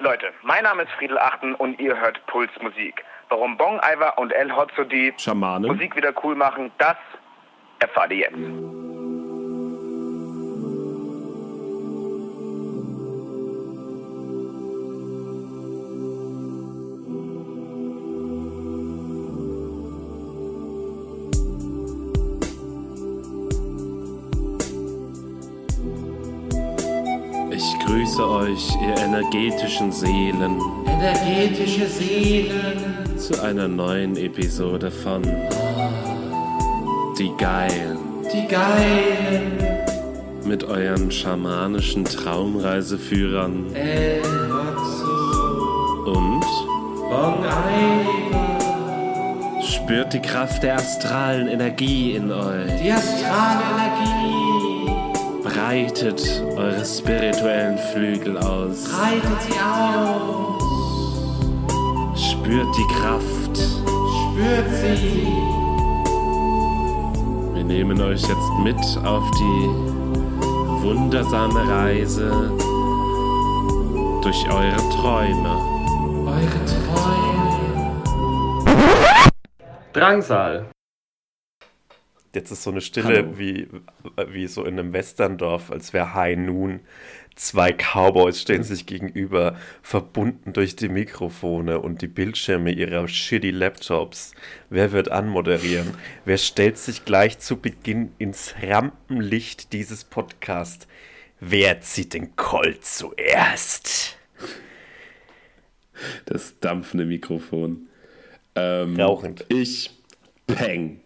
Leute, mein Name ist Friedel Achten und ihr hört Puls Musik. Warum Bong Iver und El Hotzo die Schamanen. Musik wieder cool machen, das erfahrt ihr jetzt. Euch, ihr energetischen Seelen, Energetische Seelen. zu einer neuen Episode von Die Geilen Die Geilen. mit euren schamanischen Traumreiseführern El und Bong spürt die Kraft der astralen Energie in euch. Die astrale Energie. Breitet eure spirituellen Flügel aus. Breitet sie aus. Spürt die Kraft. Spürt sie. Wir nehmen euch jetzt mit auf die wundersame Reise durch eure Träume. Eure Träume. Drangsal. Jetzt ist so eine Stille wie, wie so in einem Westerndorf, als wäre High Noon. Zwei Cowboys stehen sich gegenüber, verbunden durch die Mikrofone und die Bildschirme ihrer shitty Laptops. Wer wird anmoderieren? Wer stellt sich gleich zu Beginn ins Rampenlicht dieses Podcasts? Wer zieht den Colt zuerst? Das dampfende Mikrofon. Ähm, Rauchend. Ich Peng.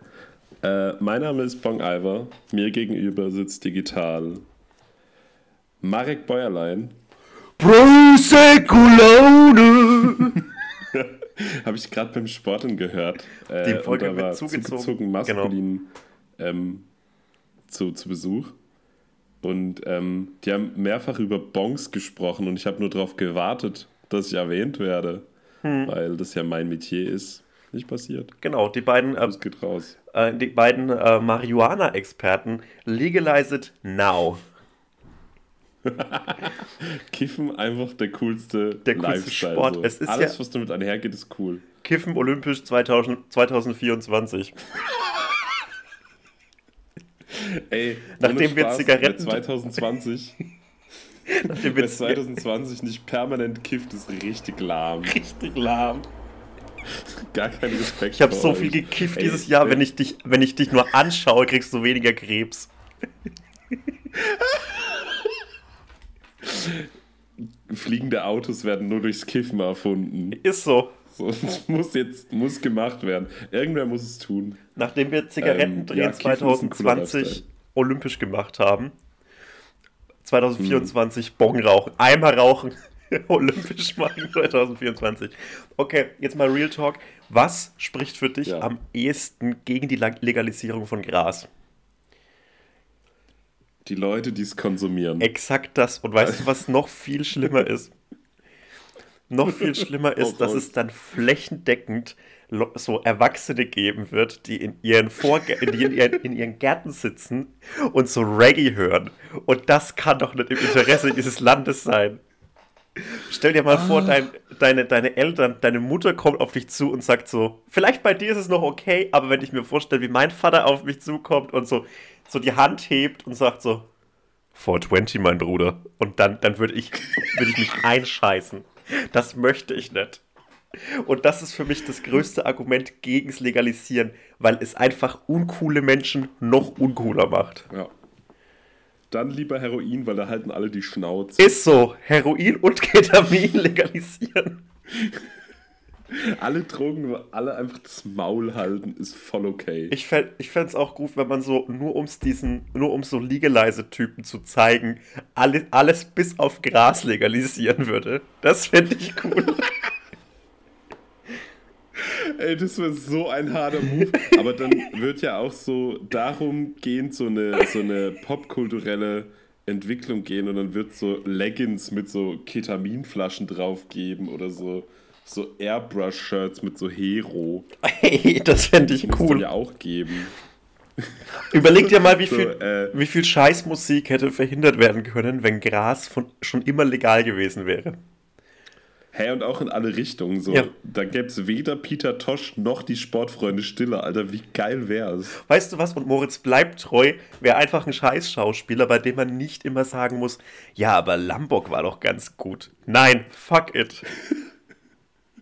Äh, mein Name ist Bong Iver. Mir gegenüber sitzt digital Marek Bäuerlein. Prosecco Habe ich gerade beim Sporten gehört. Äh, Die Folge und da wird war zugezogen. zugezogen maskulin ähm, zu, zu Besuch. Und ähm, die haben mehrfach über Bongs gesprochen und ich habe nur darauf gewartet, dass ich erwähnt werde, Hm. weil das ja mein Metier ist. Nicht passiert. Genau, die beiden äh, Es geht raus. Äh, die beiden äh, Marihuana-Experten legalize it now. Kiffen einfach der coolste, Der coolste Lifestyle. Sport. So. Es ist Alles, ja- was damit einhergeht, ist cool. Kiffen olympisch 2000, 2024. Ey, Nachdem ohne wir Spaß, Zigaretten- wer 2020, Nachdem wir 2020 nicht permanent kifft, ist richtig lahm. richtig lahm. Gar kein Respekt. Ich habe so viel gekifft Ey, dieses Jahr. ey, Wenn ich, dich, wenn ich dich nur anschaue, kriegst du weniger Krebs. Fliegende Autos werden nur durchs Kiffen erfunden. Ist so. So, es muss jetzt muss gemacht werden. Irgendwer muss es tun. Nachdem wir Zigaretten Ähm, ja, Kiffen ist ein cooler 2020 Lifestyle. olympisch gemacht haben, 2024 Bong rauchen, einmal rauchen, olympisch machen 2024. Okay, jetzt mal Real Talk. Was spricht für dich Ja. am ehesten gegen die Legalisierung von Gras? Die Leute, die es konsumieren. Exakt das. Und weißt du, was noch viel schlimmer ist? Noch viel schlimmer ist, Oh dass es dann flächendeckend so Erwachsene geben wird, die in ihren, Vorgä die in, ihren, in ihren Gärten sitzen und so Reggae hören. Und das kann doch nicht im Interesse dieses Landes sein. Stell dir mal vor, dein, deine, deine Eltern, deine Mutter kommt auf dich zu und sagt so, vielleicht bei dir ist es noch okay, aber wenn ich mir vorstelle, wie mein Vater auf mich zukommt und so, so die Hand hebt und sagt so, 420, mein Bruder. Und dann, dann würde ich, würd ich mich einscheißen. Das möchte ich nicht. Und das ist für mich das größte Argument gegens Legalisieren, weil es einfach uncoole Menschen noch uncooler macht. Ja. Dann lieber Heroin, weil da halten alle die Schnauze. Ist so. Heroin und Ketamin legalisieren. Alle Drogen, alle einfach das Maul halten, ist voll okay. Ich fände ich es auch gut, wenn man so, nur ums diesen, nur um so Legalize-Typen zu zeigen, alle, alles bis auf Gras legalisieren würde. Das fände ich cool. Ey, das wäre so ein harter Move. Aber dann wird ja auch so darum gehend so eine, so eine popkulturelle Entwicklung gehen und dann wird so Leggings mit so Ketaminflaschen drauf geben oder so, so Airbrush-Shirts mit so Hero. Hey, das fände ich dann cool. ja auch geben. Überleg dir mal, wie So, viel, äh, wie viel Scheißmusik hätte verhindert werden können, wenn Gras von, schon immer legal gewesen wäre. Hä, und auch in alle Richtungen. So. Ja. Da gäbe es weder Peter Tosh noch die Sportfreunde Stille, Alter. Wie geil wär's? Weißt du was? Und Moritz bleibt treu, wäre einfach ein Scheißschauspieler, bei dem man nicht immer sagen muss, ja, aber Lambok war doch ganz gut. Nein, fuck it.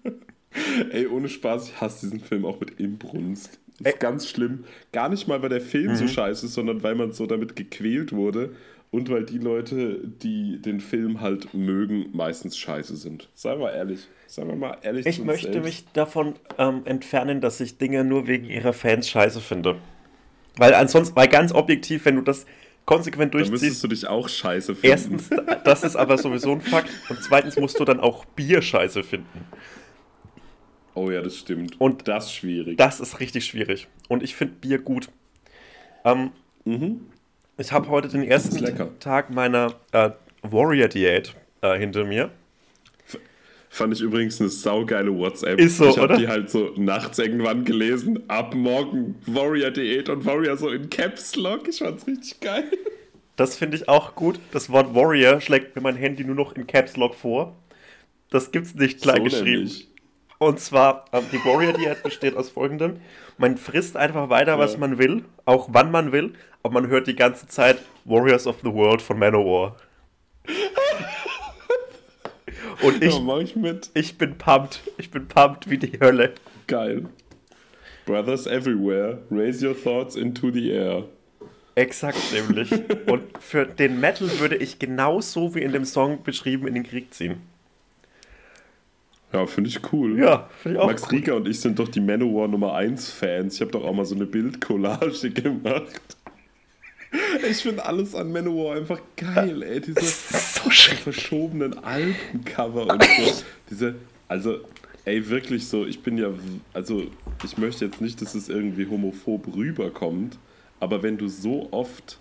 Ey, ohne Spaß, ich hasse diesen Film auch mit Inbrunst. Ist Ey. Mhm. ganz schlimm. Gar nicht mal, weil der Film so scheiße ist, sondern weil man so damit gequält wurde und weil die Leute, die den Film halt mögen, meistens scheiße sind. Seien wir ehrlich. Seien wir mal ehrlich Ich möchte selbst. mich davon ähm, entfernen, dass ich Dinge nur wegen ihrer Fans scheiße finde. Weil ansonsten, weil ganz objektiv, wenn du das konsequent Da müsstest durchziehst, du dich auch scheiße finden. erstens, das ist aber sowieso ein Fakt, und zweitens musst du dann auch Bier scheiße finden. Oh ja, das stimmt. Und das ist schwierig. Das ist richtig schwierig. Und ich finde Bier gut. Ähm, Mhm. Ich habe heute den ersten. Tag meiner äh, Warrior-Diät äh, hinter mir. Fand ich übrigens eine saugeile WhatsApp. Ist so, ich habe die halt so nachts irgendwann gelesen. Ab morgen Warrior-Diät und Warrior so in Caps Lock. Ich fand's richtig geil. Das finde ich auch gut. Das Wort Warrior schlägt mir mein Handy nur noch in Caps Lock vor. Das gibt's nicht klein So geschrieben. nämlich. Und zwar, ähm, die Warrior-Diät besteht aus folgendem. Man frisst einfach weiter, was Ja. man will, auch wann man will, aber man hört die ganze Zeit Warriors of the World von Manowar. Und ich, ja, ich mit. ich bin pumped. Ich bin pumped wie die Hölle. Geil. Brothers everywhere, raise your thoughts into the air. Exakt, nämlich. Und für den Metal würde ich genauso wie in dem Song beschrieben in den Krieg ziehen. Ja, finde ich cool. Ja, finde ich auch Max cool. Rieger und ich sind doch die Manowar Nummer 1 Fans. Ich habe doch auch mal so eine Bildcollage gemacht. Ich finde alles an Manowar einfach geil, ey. Diese So verschobenen Albencover und so. Diese, also, ey, wirklich so, ich bin ja, also, ich möchte jetzt nicht, dass es irgendwie homophob rüberkommt, aber wenn du so oft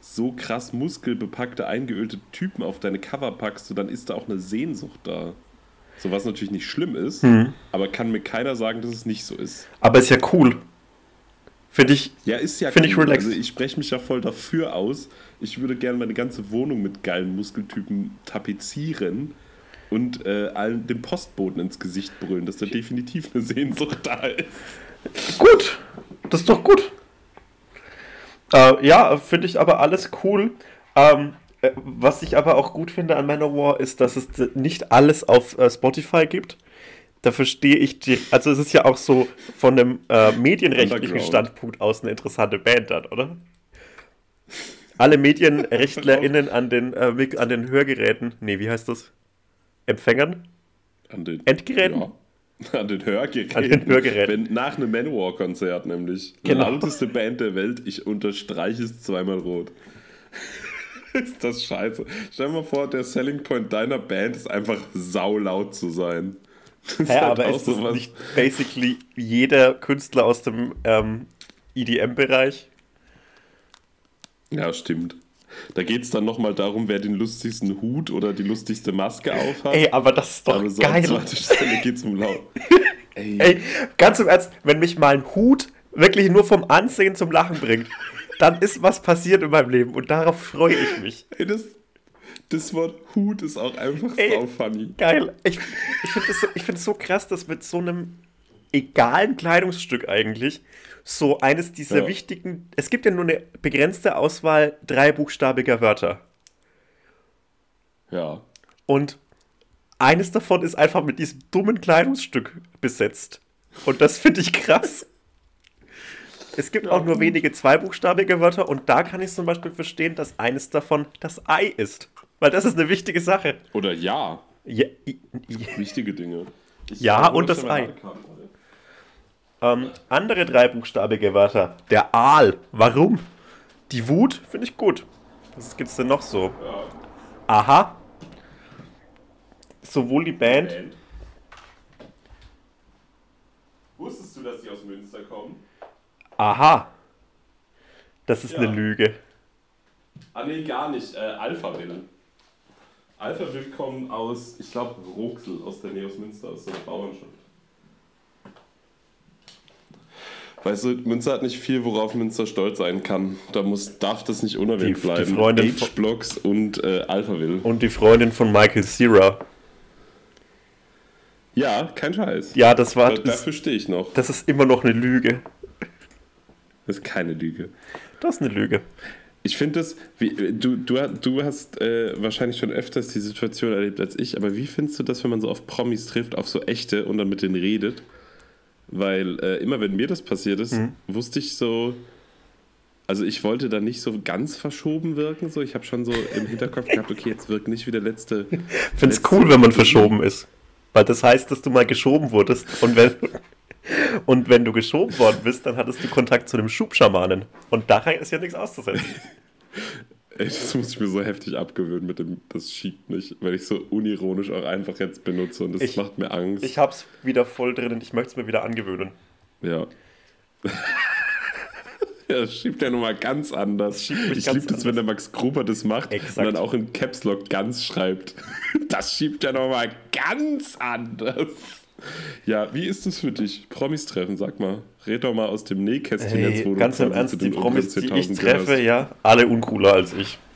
so krass muskelbepackte, eingeölte Typen auf deine Cover packst, so, dann ist da auch eine Sehnsucht da. So was natürlich nicht schlimm ist, Mhm. aber kann mir keiner sagen, dass es nicht so ist. Aber ist ja cool. Finde ich. Ja, ist ja Find ich relaxed. Also ich spreche mich ja voll dafür aus. Ich würde gerne meine ganze Wohnung mit geilen Muskeltypen tapezieren und äh, allen dem Postboten ins Gesicht brüllen, dass da definitiv eine Sehnsucht da ist. Gut. Das ist doch gut. Äh, ja, finde ich aber alles cool. Ähm, äh, was ich aber auch gut finde an Manowar ist, dass es nicht alles auf äh, Spotify gibt. Da verstehe ich die. Also, es ist ja auch so von einem äh, medienrechtlichen. Standpunkt aus eine interessante Band dann, oder? Alle MedienrechtlerInnen an den, äh, an den Hörgeräten, nee, wie heißt das? Empfängern? An den Endgeräten? Ja. An den Hörgeräten. An den Hörgeräten. Wenn, nach einem Manowar-Konzert nämlich. Genau. Die älteste Band der Welt. Ich unterstreiche es zweimal rot. Ist das scheiße. Stell dir mal vor, der Selling Point deiner Band ist einfach saulaut zu sein. Das ist Ja, halt aber ist das sowas- nicht basically jeder Künstler aus dem ähm, EDM-Bereich? Ja, stimmt. Da geht es dann nochmal darum, wer den lustigsten Hut oder die lustigste Maske aufhat. Ey, aber das ist doch aber so an geil. zweiter Stelle geht es um laut. Ey, Ey, ganz im Ernst, wenn mich mal ein Hut wirklich nur vom Ansehen zum Lachen bringt, dann ist was passiert in meinem Leben und darauf freue ich mich. ey das, das Wort Hut ist auch einfach Ey. sau funny. Geil. Ich, ich finde es so, ich find's so krass, dass mit so einem egalen Kleidungsstück eigentlich so eines dieser Ja. wichtigen. Es gibt ja nur eine begrenzte Auswahl dreibuchstabiger Wörter. Ja. Und eines davon ist einfach mit diesem dummen Kleidungsstück besetzt. Und das finde ich krass. Es gibt auch nur wenige zweibuchstabige Wörter und da kann ich zum Beispiel verstehen, dass eines davon das Ei ist. Weil das ist eine wichtige Sache. Oder ja. Ja, i- i- Wichtige Dinge. Ich Ja, und das Ei. Ähm, andere dreibuchstabige Wörter. Der Aal. Warum? Die Wut finde ich gut. Was gibt's denn noch so? Aha. Sowohl die Band. Band. Wusstest du, dass die aus Münster kommen? Aha. Das ist Ja. eine Lüge. Ah, nee, gar nicht. Äh, Alphaville. Alphaville kommen aus, ich glaube, Roxel, aus der Nähe aus Münster, aus so einer Bauernschaft. Weißt du, Münster hat nicht viel, worauf Münster stolz sein kann. Da muss, darf das nicht unerwähnt Die- die bleiben. Freundin von- H-Blocks und äh, Alphaville. Und die Freundin von Michael Cera. Ja, kein Scheiß. Ja, das war. Da- Das, Dafür stehe ich noch. das ist immer noch eine Lüge. Das ist keine Lüge. Das ist eine Lüge. Ich finde das, wie, du, du, du hast äh, wahrscheinlich schon öfters die Situation erlebt als ich, aber wie findest du das, wenn man so auf Promis trifft, auf so echte und dann mit denen redet? Weil äh, immer wenn mir das passiert ist, Mhm. wusste ich so, also ich wollte da nicht so ganz verschoben wirken, so ich habe schon so im Hinterkopf gehabt, okay, jetzt wirkt nicht wie der letzte. Ich finde es letzte- cool, wenn man verschoben ist. Weil das heißt, dass du mal geschoben wurdest. Und wenn, und wenn du geschoben worden bist, dann hattest du Kontakt zu dem Schubschamanen. Und daran ist ja nichts auszusetzen. Ey, Das muss ich mir so heftig abgewöhnen mit dem, das schiebt nicht, weil ich so unironisch auch einfach jetzt benutze und das Ich- macht mir Angst. Ich hab's wieder voll drin und ich möchte es mir wieder angewöhnen. Ja. ja, das schiebt ja nochmal ganz anders. ich liebe das, wenn der Max Gruber das macht Exakt. und dann auch in Caps Lock ganz schreibt. Das schiebt ja nochmal ganz anders. Ja, wie ist das für dich? Promis treffen, sag mal. Red doch mal aus dem Nähkästchen Hey, jetzt, wo du ganz im quasi Ernst, die Promis, die ich 10.000 treffe, gehörst. ja, alle uncooler als ich.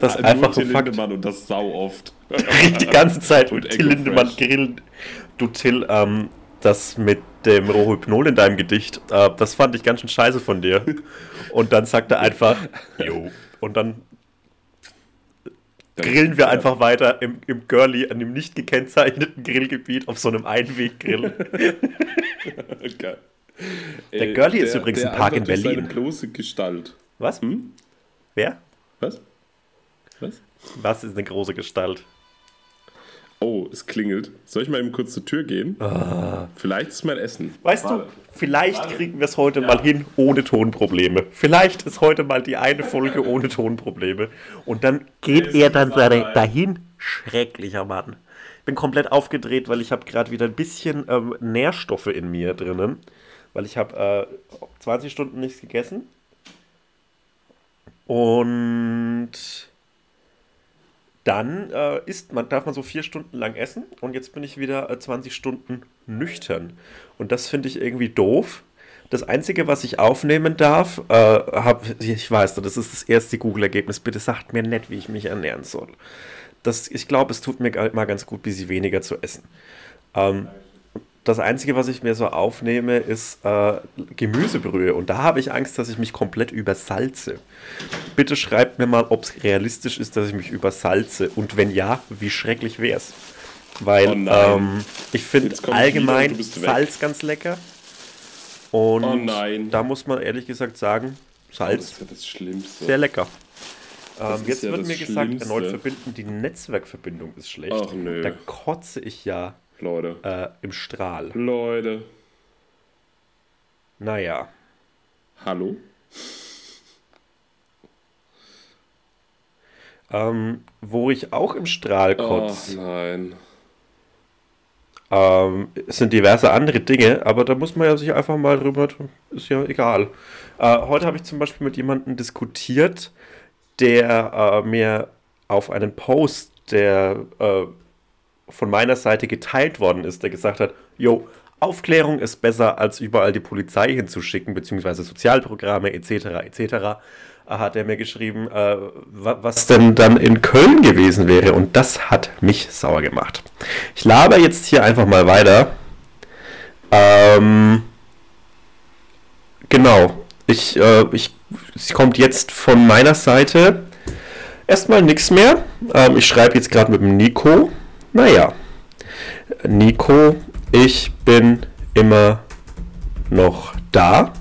Das ist einfach Till ein Fakt. Lindemann und das sau oft. Die ganze Zeit Und und Till Lindemann grillen. Du Till, ähm, das mit dem Rohypnol in deinem Gedicht, äh, das fand ich ganz schön scheiße von dir. Und dann sagt er einfach, jo. Und dann grillen wir Ja. einfach weiter im, im Girly, an dem nicht gekennzeichneten Grillgebiet auf so einem Einweggrill. Geil. Der Äh, Girlie ist übrigens der ein Park in Berlin. Seine bloße Gestalt. Was? Hm? Wer? Was? Was? Was ist eine große Gestalt? Oh, es klingelt. Soll ich mal eben kurz zur Tür gehen? Vielleicht ist mein Essen. Weißt Warte. du, vielleicht kriegen wir es heute mal hin ohne Tonprobleme. Vielleicht ist heute mal die eine Folge ohne Tonprobleme. Und dann geht er dann seine- dahin. Schrecklicher Mann. Ich bin komplett aufgedreht, weil ich habe gerade wieder ein bisschen ähm, Nährstoffe in mir drinnen. Weil ich habe äh, 20 Stunden nichts gegessen. Und dann äh, isst man, darf man so vier Stunden lang essen und jetzt bin ich wieder äh, 20 Stunden nüchtern. Und das finde ich irgendwie doof. Das Einzige, was ich aufnehmen darf, äh, hab, ich weiß, das ist das erste Google-Ergebnis. Bitte sagt mir nicht, wie ich mich ernähren soll. Das, ich glaube, es tut mir mal ganz gut, ein bisschen weniger zu essen. Ähm, das Einzige, was ich mir so aufnehme, ist äh, Gemüsebrühe. Und da habe ich Angst, dass ich mich komplett übersalze. Bitte schreibt mir mal, ob es realistisch ist, dass ich mich übersalze. Und wenn ja, wie schrecklich wäre es. Weil Oh ähm, ich finde allgemein. Salz ganz lecker. Und Oh nein. da muss man ehrlich gesagt sagen, Salz Das ist ja das Schlimmste. sehr lecker. Ähm, jetzt ja wird mir gesagt, Schlimmste. erneut verbinden, die Netzwerkverbindung ist schlecht. Ach, nö. Da kotze ich ja Leute. äh, im Strahl. Leute. Naja. Hallo? Ähm, wo ich auch im Strahl Oh kotze, nein. ähm, es sind diverse andere Dinge, aber da muss man ja sich einfach mal drüber, ist ja egal. Äh, heute habe ich zum Beispiel mit jemandem diskutiert, der äh, mir auf einen Post, der äh, von meiner Seite geteilt worden ist, der gesagt hat, jo, Aufklärung ist besser, als überall die Polizei hinzuschicken, beziehungsweise Sozialprogramme etc. etc. äh, hat er mir geschrieben, äh, wa- was denn dann in Köln gewesen wäre. Und das hat mich sauer gemacht. Ich laber jetzt hier einfach mal weiter. Ähm, genau. Ich, äh, ich, es kommt jetzt von meiner Seite erstmal nichts mehr. Ähm, ich schreibe jetzt gerade mit dem Nico. Naja. Nico, ich bin immer noch da.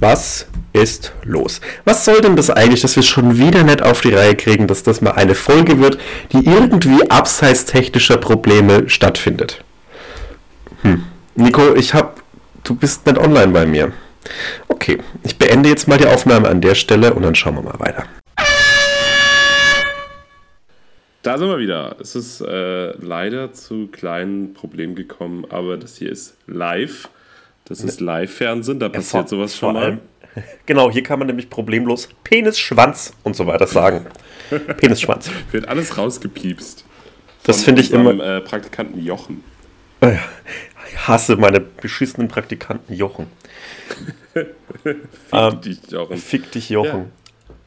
Was ist los? Was soll denn das eigentlich, dass wir schon wieder nicht auf die Reihe kriegen, dass das mal eine Folge wird, die irgendwie abseits technischer Probleme stattfindet? Hm. Nico, ich hab. Du bist nicht online bei mir. Okay, ich beende jetzt mal die Aufnahme an der Stelle und dann schauen wir mal weiter. Da sind wir wieder. Es ist äh, leider zu kleinen Problemen gekommen, aber das hier ist live. Das ist Live-Fernsehen, da passiert sowas schon mal. Genau, hier kann man nämlich problemlos Penis, Schwanz und so weiter sagen. Penis, Schwanz. Wird alles rausgepiepst. Das finde ich immer. Äh, Praktikanten Jochen. Ich hasse meine beschissenen Praktikanten Jochen. Fick Ähm, dich, Jochen. Fick dich, Jochen.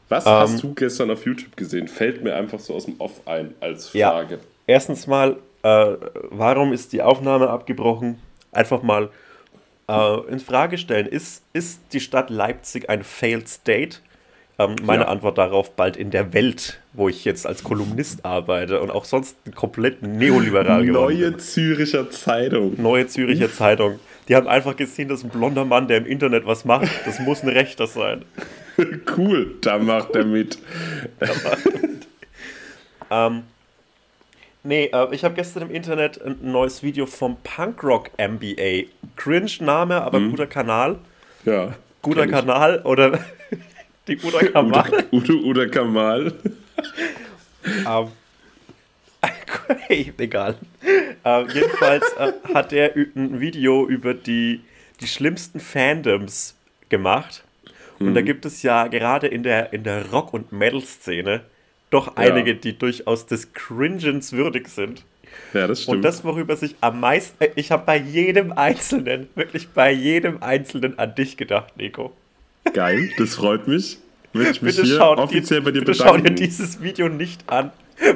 Was ähm, hast du gestern auf YouTube gesehen? Fällt mir einfach so aus dem Off ein als Ja. Frage. Erstens mal, äh, warum ist die Aufnahme abgebrochen? Einfach mal äh, in Frage stellen. Ist, ist die Stadt Leipzig ein Failed State? Ähm, meine Ja. Antwort darauf bald in der Welt, wo ich jetzt als Kolumnist arbeite und auch sonst ein komplett neoliberal geworden bin. Neue Züricher Zeitung. Neue Züricher Zeitung. Die haben einfach gesehen, dass ein blonder Mann, der im Internet was macht, das muss ein Rechter sein. Cool, da macht er mit. Ähm, nee, äh, ich habe gestern im Internet ein neues Video vom Punkrock MBA. Cringe Name, aber guter Kanal. Ja. Guter ich. Kanal oder die guter Kanal. Udo, Udo oder Kamal. Ähm, hey, egal. Ähm, jedenfalls äh, hat er ein Video über die, die schlimmsten Fandoms gemacht. Und da gibt es ja gerade in der, in der Rock- und Metal-Szene doch einige, die durchaus des Cringens würdig sind. Ja, das stimmt. Und das, worüber sich am meisten. äh, Ich habe bei jedem Einzelnen, wirklich bei jedem Einzelnen an dich gedacht, Nico. Geil, das freut mich. Würde ich mich Bitte, hier schau, offiziell bei dir bitte schau dir bedanken. dieses Video nicht an,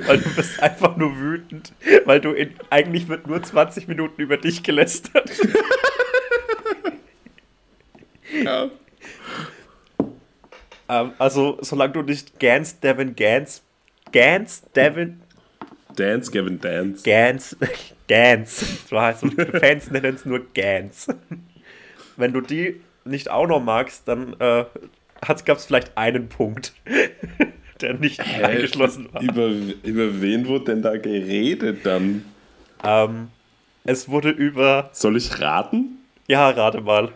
weil du bist einfach nur wütend, weil du in, eigentlich wird nur 20 Minuten über dich gelästert. Ja. Ähm, also, solange du nicht Gans, Devin, Gans, Gans, Devin, Dance, Gavin, Dance. Gans, Gans, so heißt es, Fans nennen es nur Gans. Wenn du die nicht auch noch magst, dann äh, gab es vielleicht einen Punkt, der nicht eingeschlossen war. Über, über wen wurde denn da geredet dann? Ähm, es wurde über Soll ich raten? Ja, rate mal.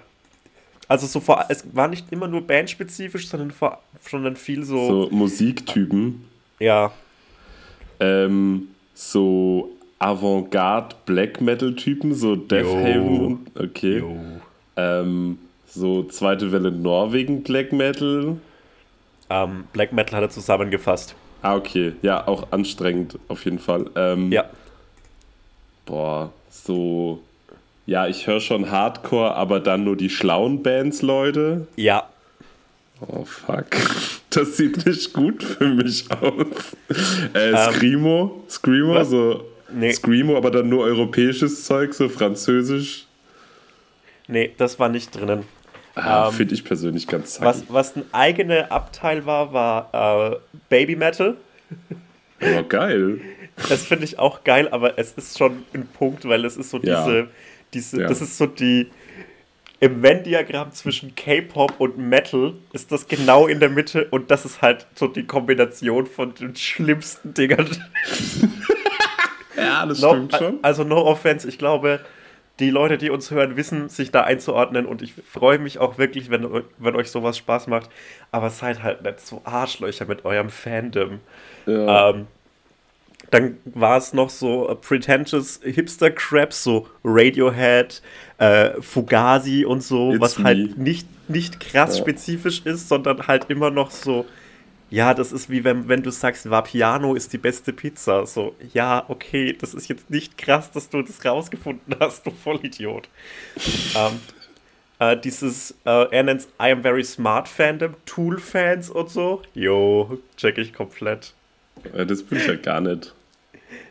Also so vor, es war nicht immer nur bandspezifisch, sondern vor, sondern viel so, So Musiktypen. ja, Ähm, so Avantgarde Black Metal Typen, so Death. Haven. und- Okay. Ähm, so zweite Welle Norwegen Black Metal. ähm, Black Metal hat er zusammengefasst. Ah, okay. Ja, auch anstrengend auf jeden Fall. Ähm, Ja, Boah, so. Ja, ich höre schon Hardcore, aber dann nur die schlauen Bands, Leute. ja, Oh, fuck. Das sieht nicht gut für mich aus. Äh, Screamo? Screamo, was? so. Nee. Screamo, aber dann nur europäisches Zeug, so französisch. nee, das war nicht drinnen. Ah, Ähm, Finde ich persönlich ganz Was, zackig. was ein eigener Abteil war, war äh, Baby Metal. Aber geil. Das finde ich auch geil, aber es ist schon ein Punkt, weil es ist so Ja. Diese, Ja. das ist so die, im Venn-Diagramm zwischen K-Pop und Metal ist das genau in der Mitte und das ist halt so die Kombination von den schlimmsten Dingern. Ja, das No, stimmt schon. Also no offense, ich glaube, die Leute, die uns hören, wissen, sich da einzuordnen und ich freue mich auch wirklich, wenn, wenn euch sowas Spaß macht, aber seid halt nicht so Arschlöcher mit eurem Fandom. Ja. Ähm, dann war es noch so äh, pretentious Hipster-Crap, so Radiohead, äh, Fugazi und so, It's was me. halt nicht, nicht krass Ja. spezifisch ist, sondern halt immer noch so, ja, das ist wie wenn, wenn du sagst, Vapiano ist die beste Pizza. So, ja, okay, das ist jetzt nicht krass, dass du das rausgefunden hast, du Vollidiot. ähm, äh, dieses, äh, er nennt I am very smart Fandom, Tool-Fans und so. Jo, check ich komplett. Äh, Das bin ich ja gar nicht.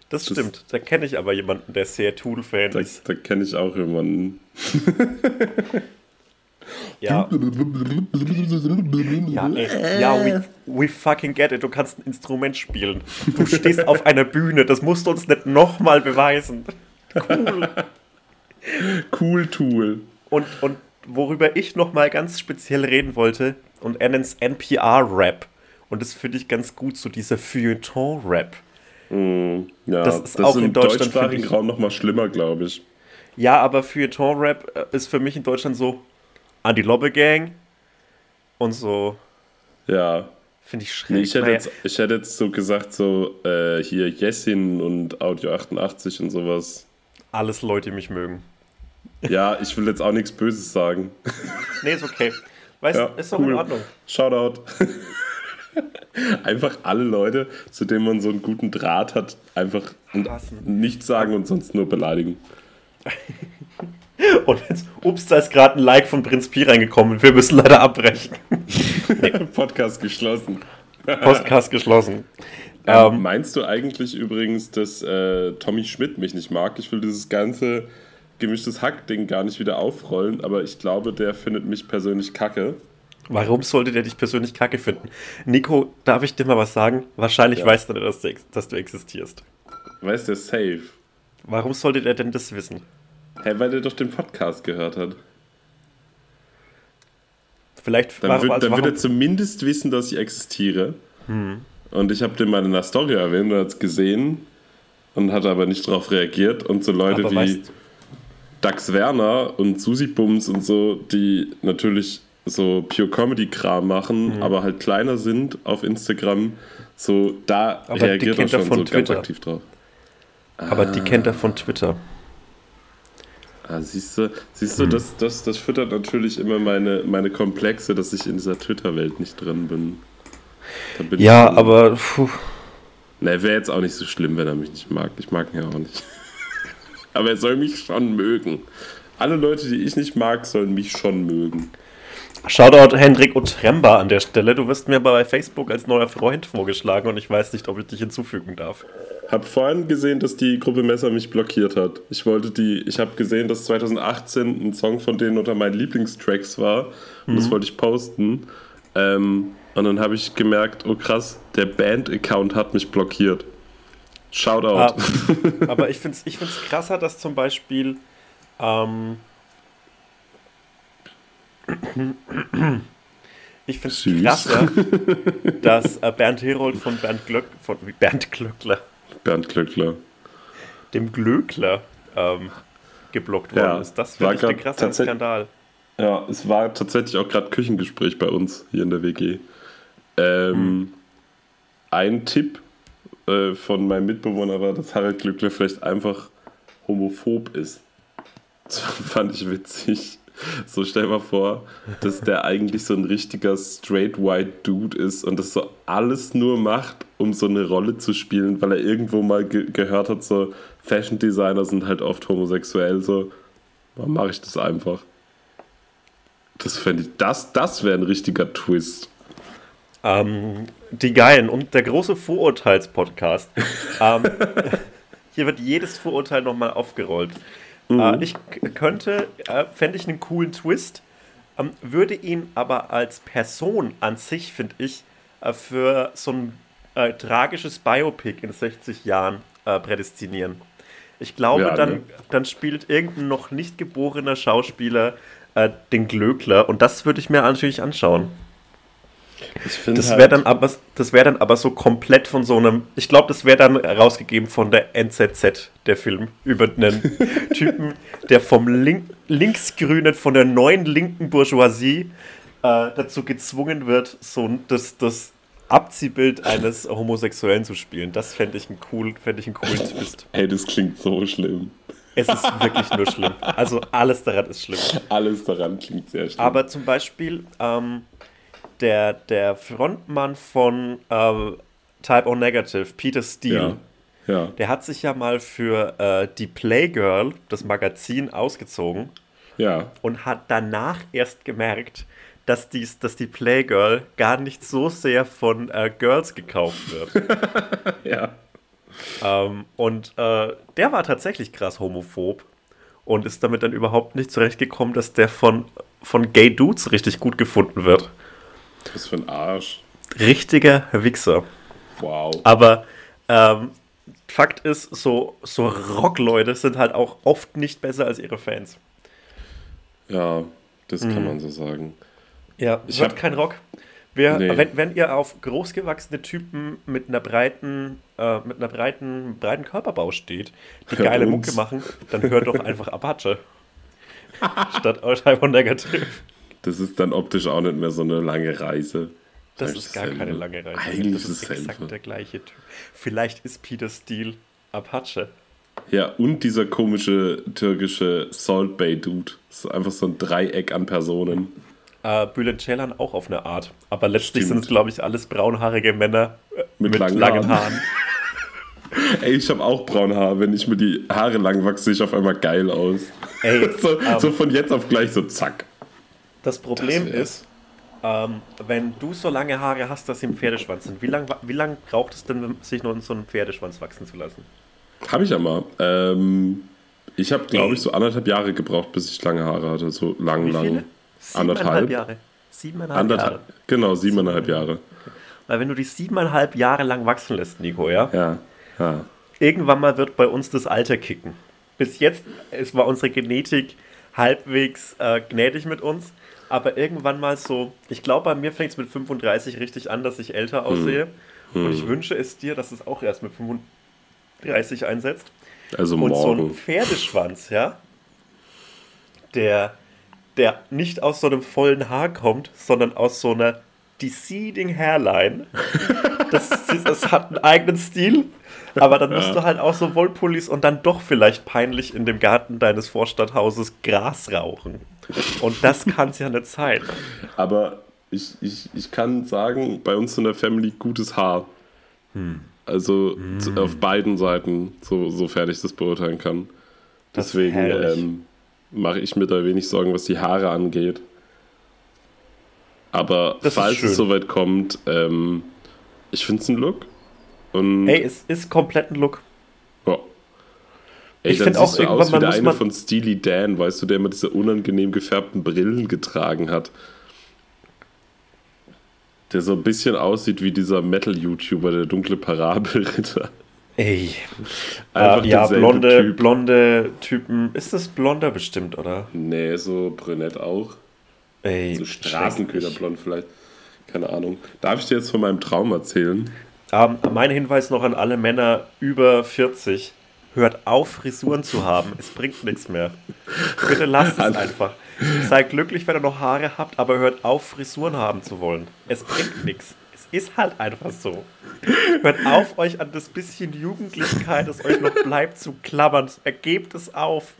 Das Das- stimmt. Da kenne ich aber jemanden, der sehr Tool-Fan Da, ist. da kenne ich auch jemanden. Ja, ja, ey. ja we, we fucking get it. Du kannst ein Instrument spielen. Du stehst auf einer Bühne. Das musst du uns nicht nochmal beweisen. Cool. Cool Tool. Und, und worüber ich nochmal ganz speziell reden wollte, und er nennt es NPR-Rap. Und das finde ich ganz gut, so dieser Feuilleton-Rap. Ja, Das ist auch im in Deutschland, deutschsprachigen Raum nochmal schlimmer, glaube ich. Ja, aber Feuilleton-Rap äh, ist für mich in Deutschland so Anti-Lobbe-Gang und so, Ja. finde ich schräg. Nee, ich, hätte jetzt, ich hätte jetzt so gesagt, so äh, hier Jessin und Audio 88 und sowas. alles Leute, die mich mögen. Ja, ich will jetzt auch nichts Böses sagen. Nee, ist okay. Weißt Ja, ist doch cool. in Ordnung. Shoutout. einfach alle Leute, zu denen man so einen guten Draht hat, einfach Hassen. nichts sagen und sonst nur beleidigen. Und jetzt, ups, da ist gerade ein Like von Prinz Pi reingekommen. Wir müssen leider abbrechen. Podcast geschlossen. Podcast geschlossen. Ähm, Ähm, meinst du eigentlich übrigens, dass äh, Tommy Schmidt mich nicht mag? Ich will dieses ganze gemischtes Hack-Ding gar nicht wieder aufrollen, aber ich glaube, der findet mich persönlich kacke. Warum sollte der dich persönlich kacke finden? Nico, darf ich dir mal was sagen? Wahrscheinlich Ja. weiß er, dass du, dass du existierst. Weißt der safe? Warum sollte der denn das wissen? Hä, weil der doch den Podcast gehört hat. Vielleicht Dann, warum, wird, dann wird er zumindest wissen, dass ich existiere. Und ich habe den mal in einer Story erwähnt und hat es gesehen und hat aber nicht darauf reagiert. Und so Leute aber wie weißt, Dax Werner und Susi Bums und so, die natürlich so Pure Comedy-Kram Mhm. machen, aber halt kleiner sind auf Instagram, so da Aber reagiert er schon so ganz Twitter. aktiv drauf. aber die kennt er von Twitter. Ah, siehst du, siehst Hm. du das, das, das füttert natürlich immer meine, meine Komplexe, dass ich in dieser Twitter-Welt nicht drin bin. Bin Ja, ich, aber puh, Ne, wäre jetzt auch nicht so schlimm, wenn er mich nicht mag. Ich mag ihn ja auch nicht. aber er soll mich schon mögen. Alle Leute, die ich nicht mag, sollen mich schon mögen. Shoutout Hendrik Otremba an der Stelle. Du wirst mir bei Facebook als neuer Freund vorgeschlagen und ich weiß nicht, ob ich dich hinzufügen darf. Hab vorhin gesehen, dass die Gruppe Messer mich blockiert hat. Ich wollte die, ich habe gesehen, dass 2018 ein Song von denen unter meinen Lieblingstracks war und das wollte ich posten. Ähm, und dann habe ich gemerkt, oh krass, der Band-Account hat mich blockiert. Shoutout. Ah, aber ich finde es ich find's krasser, dass zum Beispiel. Ähm, ich finde es Süß. krasser, dass äh, Bernd Herold von Bernd, Glöck, von Bernd Glöckler, Bernd Klöckler. dem Glöckler, ähm, geblockt worden Ja, ist. Das war finde ich ein krasser Skandal. Ja, es war tatsächlich auch gerade Küchengespräch bei uns hier in der WG. Ähm, Ein Tipp äh, von meinem Mitbewohner war, dass Harald Glückler vielleicht einfach homophob ist. Das fand ich witzig. So stell mal vor, dass der eigentlich so ein richtiger straight white Dude ist und das so alles nur macht, um so eine Rolle zu spielen, weil er irgendwo mal ge gehört hat, so Fashion Designer sind halt oft homosexuell, so, mache ich das einfach. Das fände ich, das, das wäre ein richtiger Twist. Ähm, die Geilen und der große Vorurteils-Podcast. ähm, hier wird jedes Vorurteil nochmal aufgerollt. Äh, ich könnte, äh, fände ich einen coolen Twist, ähm, würde ihn aber als Person an sich, finde ich, äh, für so ein äh, tragisches Biopic in 60 Jahren äh, prädestinieren. Ich glaube, Ja, dann, ne? dann spielt irgendein noch nicht geborener Schauspieler äh, den Glöckler und das würde ich mir natürlich anschauen. Das wäre dann aber das wäre dann aber so komplett von so einem ich glaube, das wäre dann rausgegeben von der NZZ der Film über einen Typen, der vom Link, linksgrünen von der neuen linken Bourgeoisie äh, dazu gezwungen wird, so das das Abziehbild eines Homosexuellen zu spielen. Das fände ich einen cool, fände ich einen coolen Twist. Ey, das klingt so schlimm. Es ist wirklich nur schlimm. Also alles daran ist schlimm. Alles daran klingt sehr schlimm. Aber zum Beispiel ähm, der, der Frontmann von äh, Type O Negative, Peter Steele, ja, ja. der hat sich ja mal für äh, die Playgirl, das Magazin, ausgezogen Ja, und hat danach erst gemerkt, dass, dies, dass die Playgirl gar nicht so sehr von äh, Girls gekauft wird. ja. ähm, und äh, der war tatsächlich krass homophob und ist damit dann überhaupt nicht zurechtgekommen, dass der von, von Gay Dudes richtig gut gefunden wird. Was für ein Arsch. richtiger Wichser. Wow. Aber ähm, Fakt ist, so, so Rockleute sind halt auch oft nicht besser als ihre Fans. Ja, das kann Mhm. man so sagen. Ja, Ich wird hab- kein Rock. Wir, Nee. wenn, wenn ihr auf großgewachsene Typen mit einer breiten, äh, mit einer breiten, breiten Körperbau steht, die Hört geile uns. Mucke machen, dann hört doch einfach Apache. Statt All-Time Negative. Das ist dann optisch auch nicht mehr so eine lange Reise. Das Eigentlich ist gar keine dasselbe. lange Reise. Eigentlich das ist dasselbe. exakt der gleiche Typ. Vielleicht ist Peter Steele Apache. Ja, und dieser komische türkische Salt Bay Dude. Das ist einfach so ein Dreieck an Personen. Äh, Bülent Ceylan auch auf eine Art. Aber letztlich sind es, glaube ich, alles braunhaarige Männer äh, Mit mit, langen langen, Haaren. Haaren. Ey, ich habe auch braune Haare. Wenn ich mir die Haare lang wachse, sehe ich auf einmal geil aus. Ey, So, ähm, so von jetzt auf gleich so zack. Das Problem Das ist, Ähm, wenn du so lange Haare hast, dass sie im Pferdeschwanz sind, wie lange wie lang braucht es denn, sich noch in so einen Pferdeschwanz wachsen zu lassen? Habe ich ja mal. Ähm, ich habe, glaube ich, so anderthalb Jahre gebraucht, bis ich lange Haare hatte. So lang, Wie lang. viele? Anderthalb. Jahre. Siebeneinhalb Anderthalb. Jahre. Genau, siebeneinhalb Jahre. Weil wenn du die siebeneinhalb Jahre lang wachsen lässt, Nico, ja, Ja. ja. irgendwann mal wird bei uns das Alter kicken. Bis jetzt es war unsere Genetik halbwegs äh, gnädig mit uns, aber irgendwann mal so, ich glaube, bei mir fängt es mit 35 richtig an, dass ich älter aussehe. Und ich wünsche es dir, dass es auch erst mit 35 einsetzt. Also Und so ein morgen. Pferdeschwanz, ja, der, der nicht aus so einem vollen Haar kommt, sondern aus so einer Deceding Hairline. Das, das hat einen eigenen Stil, aber dann musst Ja. du halt auch so Wollpullis und dann doch vielleicht peinlich in dem Garten deines Vorstadthauses Gras rauchen. Und das kann es ja nicht sein. Aber ich, ich, ich kann sagen, bei uns in der Family gutes Haar. Hm. Also zu- auf beiden Seiten, so, sofern ich das beurteilen kann. Deswegen ähm, mache ich mir da wenig Sorgen, was die Haare angeht. Aber Das falls es soweit kommt, ähm, ich finde es ein Look. Und Ey, es ist komplett ein Look. Ey, Ich dann find auch irgendwann aus wie der muss eine man- von Steely Dan, weißt du, der immer diese unangenehm gefärbten Brillen getragen hat. Der so ein bisschen aussieht wie dieser Metal-YouTuber, der dunkle Parabelritter. Ey. Einfach Äh, ja, blonde, Typ. blonde Typen. Ist das blonder bestimmt, oder? Nee, so brünett auch. Ey, So Straßenköderblond vielleicht. Keine Ahnung. Darf ich dir jetzt von meinem Traum erzählen? Ähm, mein Hinweis noch an alle Männer über 40. Hört auf, Frisuren zu haben. Es bringt nichts mehr. Bitte lasst es An- einfach. Seid glücklich, wenn ihr noch Haare habt, aber hört auf, Frisuren haben zu wollen. Es bringt nichts. Es ist halt einfach so. Hört auf, euch an das bisschen Jugendlichkeit, das euch noch bleibt, zu klammern. Ergebt es auf.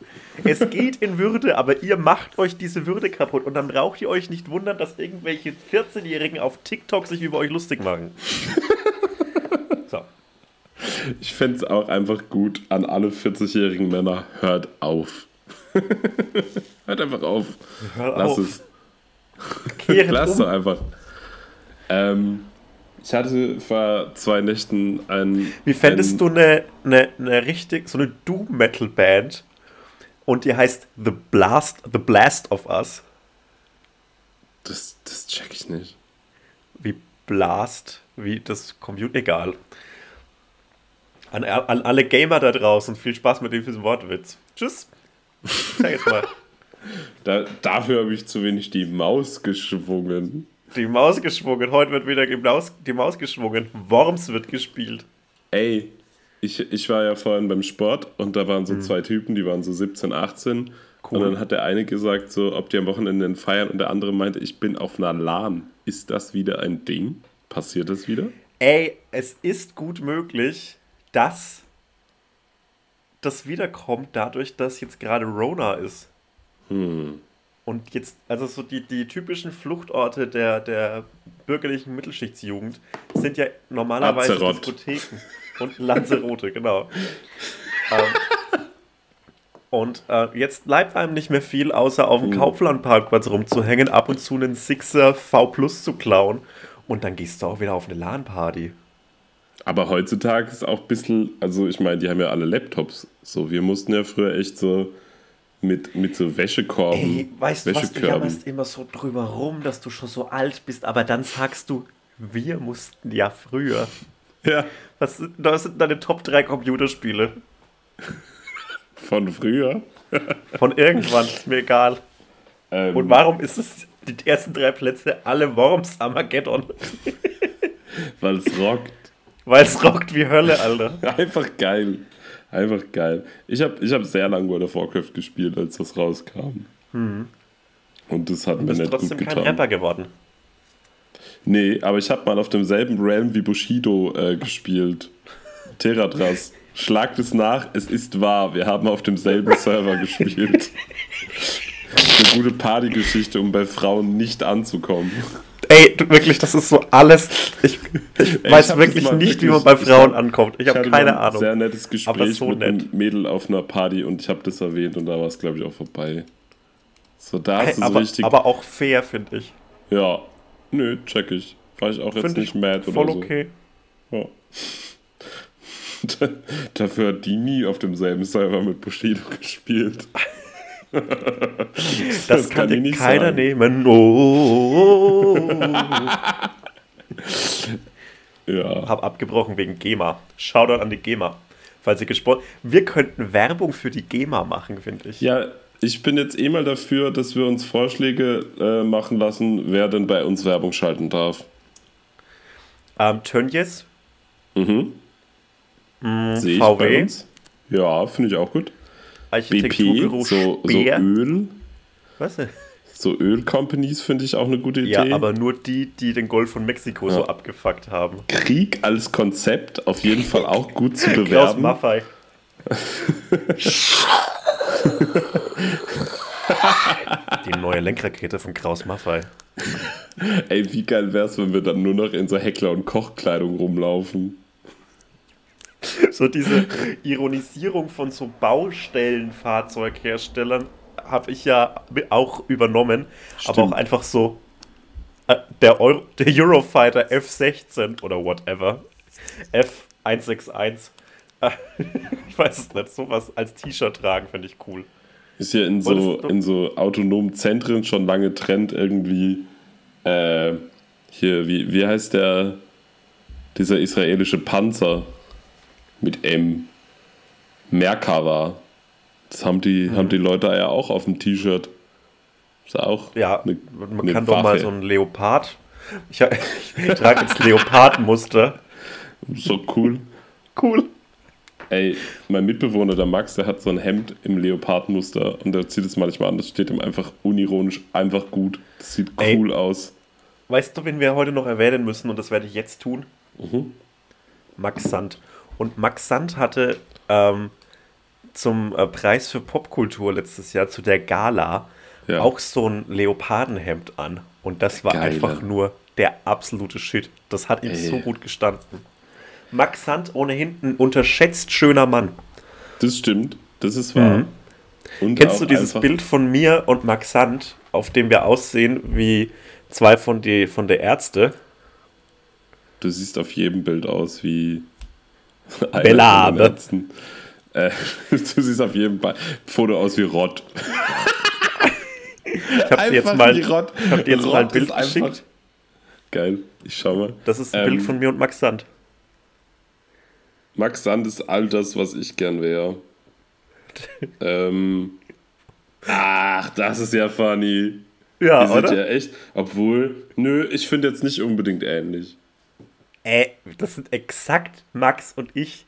Es geht in Würde, aber ihr macht euch diese Würde kaputt. Und dann braucht ihr euch nicht wundern, dass irgendwelche 14-Jährigen auf TikTok sich über euch lustig machen. Ich fände es auch einfach gut an alle 40-jährigen Männer, hört auf. hört einfach auf. Hört Lass auf. es. Kehret Lass um. doch einfach. Ähm, ich hatte vor zwei Nächten ein. Wie fändest du eine, eine, eine richtig, so eine Doom-Metal-Band und die heißt The Blast, The Blast of Us? Das, das check ich nicht. Wie Blast, wie das Computer, egal. An, an alle Gamer da draußen, viel Spaß mit diesem Wortwitz. Tschüss. Sag jetzt mal. Da, dafür habe ich zu wenig die Maus geschwungen. Die Maus geschwungen, heute wird wieder die Maus, die Maus geschwungen. Worms wird gespielt. Ey, ich, ich war ja vorhin beim Sport und da waren so Mhm. zwei Typen, die waren so 17, 18. Und dann hat der eine gesagt, so, ob die am Wochenende feiern und der andere meinte, ich bin auf einer LAN. Ist das wieder ein Ding? Passiert das wieder? Ey, es ist gut möglich, dass das wiederkommt dadurch, dass jetzt gerade Rona ist. Hm. Und jetzt, also so die, die typischen Fluchtorte der, der bürgerlichen Mittelschichtsjugend sind ja normalerweise Lanzarote. Diskotheken und Lanzarote, genau. ähm, und äh, jetzt bleibt einem nicht mehr viel, außer auf dem Kauflandparkplatz rumzuhängen, ab und zu einen Sixer V Plus zu klauen und dann gehst du auch wieder auf eine LAN-Party. Aber heutzutage ist auch ein bisschen, also ich meine, die haben ja alle Laptops. So, wir mussten ja früher echt so mit, mit so Wäschekorben, Ey, weißt du was, du jammerst immer so drüber rum, dass du schon so alt bist, aber dann sagst du, wir mussten ja früher. Ja, Was sind, was sind deine Top 3 Computerspiele? von früher. Von irgendwann, ist mir egal. Ähm, Und warum ist es die ersten drei Plätze alle Worms Armageddon? Weil es rockt. Weil es rockt wie Hölle, Alter. Einfach geil. Einfach geil. Ich habe ich hab sehr lange World of Warcraft gespielt, als das rauskam. Und das hat Du mir bist nicht trotzdem gut kein getan. Rapper geworden. Nee, aber ich habe mal auf demselben Realm wie Bushido äh, gespielt. Teradras. Schlagt es nach, es ist wahr. Wir haben auf demselben Server gespielt. Eine gute Partygeschichte, um bei Frauen nicht anzukommen. Ey, wirklich, das ist so alles. Ich, ich Ey, weiß ich wirklich nicht, wie wirklich- man bei ich Frauen hab- ankommt. Ich habe hatte keine Ahnung. sehr nettes Aber Gespräch so mit nett. einem Mädel auf einer Party und ich habe das erwähnt und da war es, glaube ich, auch vorbei. So, da ist es aber, richtig. aber auch fair, finde ich. ja, Nö, check ich. War ich auch jetzt Find nicht ich mad Voll oder so. okay. Ja. Dafür hat die nie auf demselben Server mit Bushido gespielt. Das, kann dir keiner sagen. nehmen. Oh. Ja. Hab abgebrochen wegen GEMA. Shoutout an die GEMA. Falls ihr gesprochen. Wir könnten Werbung für die GEMA machen, finde ich. ja, ich bin jetzt eh mal dafür, dass wir uns Vorschläge äh, machen lassen, wer denn bei uns Werbung schalten darf. Ähm, Tönjes, Mhm. Sehe ich VW. bei uns. Ja, finde ich auch gut. BP, Architekturbüro so, so Speer. Öl. Was? So Öl-Companies finde ich auch eine gute Idee. Ja, aber nur die, die den Golf von Mexiko so Ja. abgefuckt haben. Krieg als Konzept auf jeden Fall auch gut zu Klaus bewerben. Maffei. die neue Lenkrakete von Kraus Maffei. Ey, wie geil wär's, wenn wir dann nur noch in so Heckler- und Kochkleidung rumlaufen. So diese Ironisierung von so Baustellenfahrzeugherstellern habe ich ja auch übernommen, aber Stimmt. auch einfach so äh, der, Euro, der Eurofighter F16 oder whatever, F161, äh, ich weiß es nicht, sowas als T-Shirt tragen finde ich cool. Ist ja in so, in so autonomen Zentren schon lange Trend irgendwie. Äh, hier, wie, wie heißt der? Dieser israelische Panzer mit M. Merkava. Das haben die, Mhm. haben die Leute ja auch auf dem T-Shirt. Ist auch Ja, eine, man eine kann doch mal Waffe. so ein Leopard. Ich, ich trage jetzt Leopardmuster. So cool. Cool. Ey, mein Mitbewohner, der Max, der hat so ein Hemd im Leopardmuster und der zieht es manchmal an. Das steht ihm einfach unironisch einfach gut. Das sieht Ey. cool aus. Weißt du, wen wir heute noch erwähnen müssen und das werde ich jetzt tun? Mhm. Max Sand. Und Max Sand hatte ähm, zum äh, Preis für Popkultur letztes Jahr zu der Gala Ja. auch so ein Leopardenhemd an. Und das war Geile. einfach nur der absolute Shit. Das hat ihm Ey. so gut gestanden. Max Sand ohnehin ein unterschätzt schöner Mann. Das stimmt, das ist wahr. Und Mhm. Kennst du dieses Bild von mir und Max Sand, auf dem wir aussehen wie zwei von, die, von der Ärzte? Du siehst auf jedem Bild aus wie Ärzten. Äh, du siehst auf jedem Ba- Foto aus wie Rott. Ich habe dir jetzt mal, ich hab dir jetzt mal ein Rott Bild geschickt. Geil, ich schau mal. Das ist ein Ähm, Bild von mir und Max Sand. Max Sand ist all das, was ich gern wäre. ähm, ach, das ist ja funny. Ja, Die sind ja echt, obwohl, nö, ich finde jetzt nicht unbedingt ähnlich. Das sind exakt Max und ich.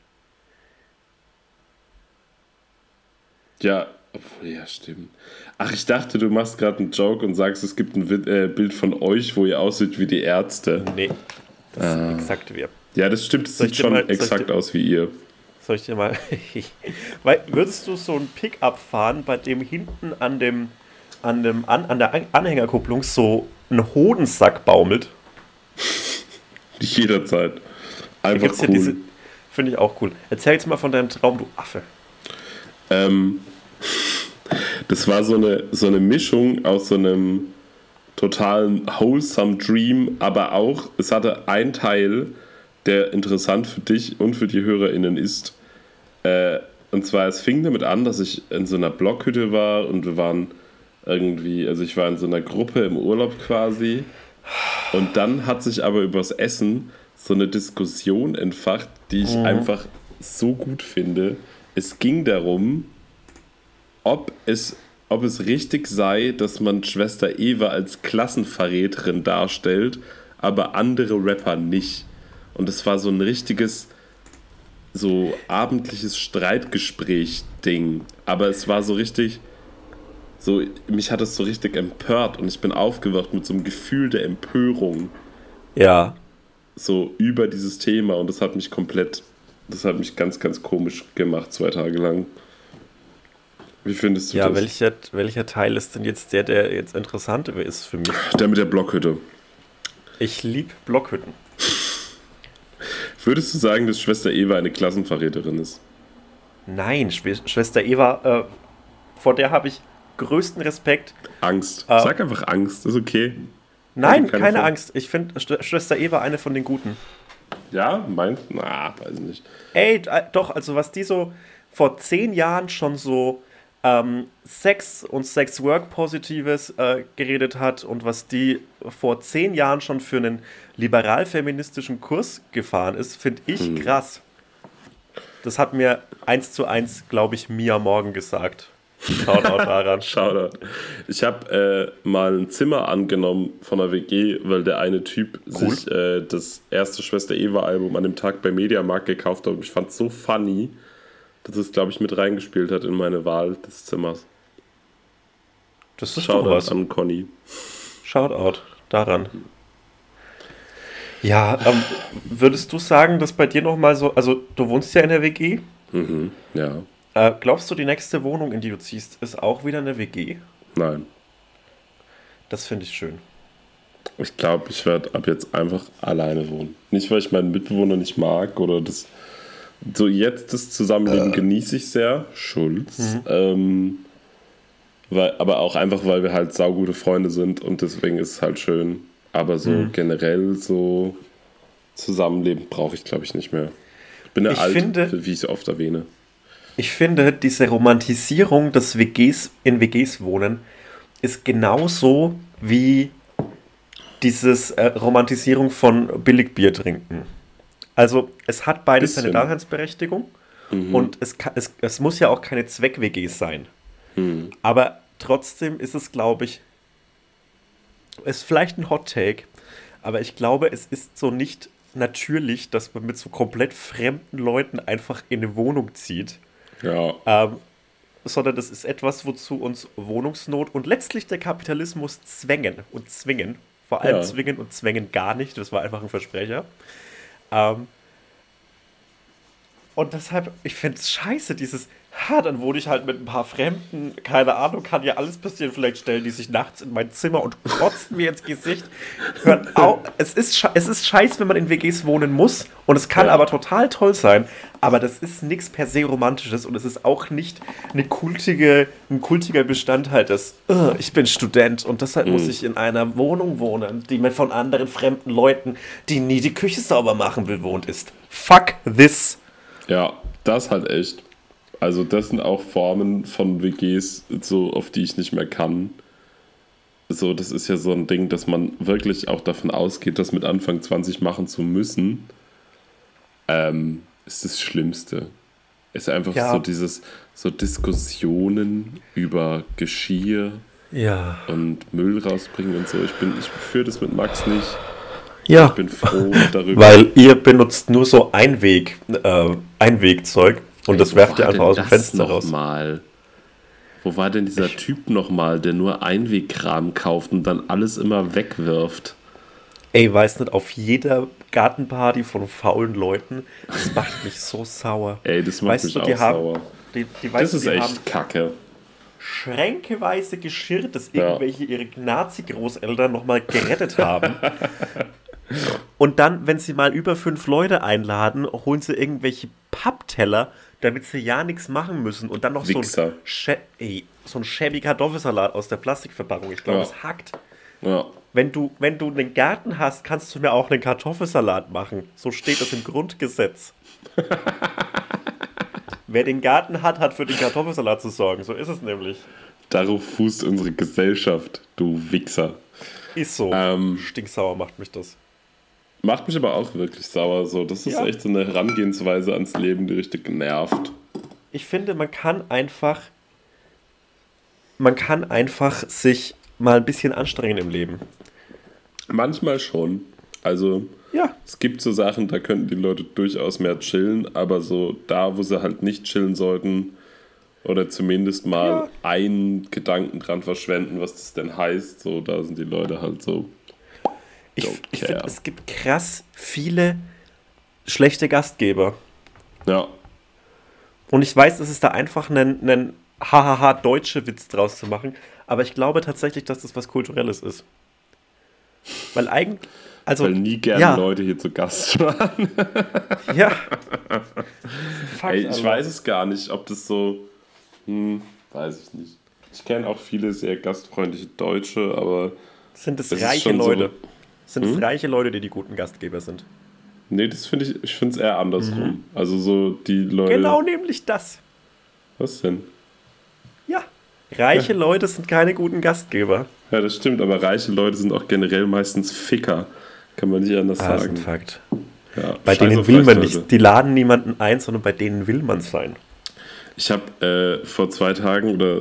Ja, obwohl, ja, stimmt. Ach, ich dachte, du machst gerade einen Joke und sagst, es gibt ein äh, Bild von euch, wo ihr aussieht wie die Ärzte. Nee, das sind exakt wir. Ja, das stimmt, es sieht schon mal- exakt dir- aus wie ihr. Soll ich dir mal. Weil, würdest du so ein Pickup fahren, bei dem hinten an dem, an dem an, an der An- Anhängerkupplung so ein Hodensack baumelt? Jederzeit. Einfach cool. ja diese. Finde ich auch cool. Erzähl jetzt mal von deinem Traum, du Affe. Ähm, das war so eine, so eine Mischung aus so einem totalen wholesome Dream, aber auch, es hatte ein Teil, der interessant für dich und für die HörerInnen ist. Äh, und zwar, es fing damit an, dass ich in so einer Blockhütte war und wir waren irgendwie, also ich war in so einer Gruppe im Urlaub quasi. Und dann hat sich aber übers Essen so eine Diskussion entfacht, die ich einfach so gut finde. Es ging darum, ob es, ob es richtig sei, dass man Schwester Eva als Klassenverräterin darstellt, aber andere Rapper nicht. Und es war so ein richtiges, so abendliches Streitgespräch-Ding. Aber es war so richtig, so, mich hat es so richtig empört und ich bin aufgewacht mit so einem Gefühl der Empörung Ja. So über dieses Thema und das hat mich komplett, das hat mich ganz, ganz komisch gemacht, zwei Tage lang. Wie findest du Ja, das? welcher, welcher Teil ist denn jetzt der, der jetzt interessant ist für mich? Der mit der Blockhütte. Ich liebe Blockhütten. Würdest du sagen, dass Schwester Eva eine Klassenverräterin ist? Nein, Schw Schwester Eva, äh, vor der habe ich größten Respekt. Angst. Ah. Sag einfach Angst, ist okay. Nein, keine, Vor- Angst. Ich finde Sch Schwester Eva eine von den Guten. Ja, meint? Na, weiß ich nicht. Ey, äh, doch, also was die so vor zehn Jahren schon so ähm, Sex und Sex-Work-Positives äh, geredet hat und was die vor zehn Jahren schon für einen liberal-feministischen Kurs gefahren ist, finde ich Hm. krass. Das hat mir eins zu eins, glaube ich, Mia Morgen gesagt. Shoutout daran. Shoutout. Ich habe äh, mal ein Zimmer angenommen von der WG, weil der eine Typ Cool. sich äh, das erste Schwester Eva-Album an dem Tag bei Mediamarkt gekauft hat. Und ich fand es so funny, dass es, glaube ich, mit reingespielt hat in meine Wahl des Zimmers. Das ist Shoutout was. an Conny. Shoutout daran. Ja, ähm, würdest du sagen, dass bei dir nochmal so, also du wohnst ja in der WG, Mhm. Ja, äh, glaubst du, die nächste Wohnung, in die du ziehst, ist auch wieder eine WG? nein. Das finde ich schön. Ich glaube, ich werde ab jetzt einfach alleine wohnen. Nicht, weil ich meinen Mitbewohner nicht mag oder das. So, jetzt das Zusammenleben genieße ich sehr. Schulz. Ähm, weil, aber auch einfach, weil wir halt saugute Freunde sind und deswegen ist es halt schön. Aber so generell so Zusammenleben brauche ich, glaube ich, nicht mehr. Ich bin ja Ich alt, finde- wie ich es oft erwähne. Ich finde, diese Romantisierung des WGs in WGs wohnen ist genauso wie dieses äh, Romantisierung von Billigbier trinken. Also es hat beides seine. Daseinsberechtigung und es, kann, es, es muss ja auch keine Zweck-WGs sein. Aber trotzdem ist es, glaube ich, ist vielleicht ein Hot Take, aber ich glaube, es ist so nicht natürlich, dass man mit so komplett fremden Leuten einfach in eine Wohnung zieht. Ja, Ähm, sondern das ist etwas, wozu uns Wohnungsnot und letztlich der Kapitalismus zwängen und zwingen. Vor allem Ja. zwingen und zwängen gar nicht. Das war einfach ein Versprecher. Ähm, und deshalb, ich finde es scheiße, dieses, ha, dann wohne ich halt mit ein paar Fremden, keine Ahnung, kann ja alles passieren. Vielleicht stellen die sich nachts in mein Zimmer und kotzen mir ins Gesicht. Hört auf, es ist, es ist scheiße, wenn man in WGs wohnen muss und es kann Ja. aber total toll sein. Aber das ist nichts per se Romantisches und es ist auch nicht eine kultige, ein kultiger Bestandteil des, "Ugh, ich bin Student und deshalb muss ich in einer Wohnung wohnen, die mir von anderen fremden Leuten, die nie die Küche sauber machen, bewohnt ist. Fuck this. Ja, das halt echt. Also das sind auch Formen von WGs, so auf die ich nicht mehr kann. So, das ist ja so ein Ding, dass man wirklich auch davon ausgeht, das mit Anfang 20 machen zu müssen. Ähm, ist das Schlimmste. Ist einfach Ja. so dieses, so Diskussionen über Geschirr Ja. und Müll rausbringen und so. Ich bin, ich führe das mit Max nicht. Ja. Ich bin froh darüber. Weil ihr benutzt nur so Einweg, äh, Einwegzeug und das Wo werft ihr einfach aus dem Fenster raus. Mal? Wo war denn dieser Typ nochmal, der nur Einwegkram kauft und dann alles immer wegwirft? Ey, weiß nicht, auf jeder Gartenparty von faulen Leuten, das macht mich so sauer. Ey, das macht weißt mich du, auch haben, sauer. Die, die, Das ist echt kacke. schränkeweise Geschirr, das Ja. irgendwelche ihre Nazi-Großeltern nochmal gerettet haben. Und dann, wenn sie mal über fünf Leute einladen, holen sie irgendwelche Pappteller, damit sie ja nichts machen müssen. Und dann noch so ein, ey, so ein shabby Kartoffelsalat aus der Plastikverpackung. Ich glaube, Ja. es hackt. Ja. Wenn du, wenn du einen Garten hast, kannst du mir auch einen Kartoffelsalat machen. So steht das im Grundgesetz. Wer den Garten hat, hat für den Kartoffelsalat zu sorgen. So ist es nämlich. Darauf fußt unsere Gesellschaft, du Wichser. Ist so. Ähm. Stinksauer macht mich das. Macht mich aber auch wirklich sauer. So, das ist Ja. echt so eine Herangehensweise ans Leben, die richtig nervt. Ich finde, man kann einfach. Man kann einfach sich mal ein bisschen anstrengen im Leben. Manchmal schon. Also, Ja. es gibt so Sachen, da könnten die Leute durchaus mehr chillen, aber so da, wo sie halt nicht chillen sollten, oder zumindest mal Ja. einen Gedanken dran verschwenden, was das denn heißt, so da sind die Leute halt so. Ich, ich finde, es gibt krass viele schlechte Gastgeber. Ja, Und ich weiß, es ist da einfach einen, einen hahaha deutsche Witz draus zu machen, aber ich glaube tatsächlich, dass das was Kulturelles ist. Weil eigentlich, also, weil nie gerne ja, Leute hier zu Gast waren. ja. Fuck, Ey, ich Alter. weiß es gar nicht, ob das so. Hm, weiß ich nicht. Ich kenne auch viele sehr gastfreundliche Deutsche, aber Sind es reiche schon so- Leute? Sind es Hm? reiche Leute, die die guten Gastgeber sind? Nee, das finde ich, ich finde es eher andersrum. Also so die Leute. Genau, nämlich das. Was denn? Ja. Reiche Leute sind keine guten Gastgeber. Ja, das stimmt, aber reiche Leute sind auch generell meistens Ficker. Kann man nicht anders Ah, das ist sagen. ein Fakt. Ja, Bei denen will man Leute. nicht. Die laden niemanden ein, sondern bei denen will man sein. Ich habe äh, vor zwei Tagen oder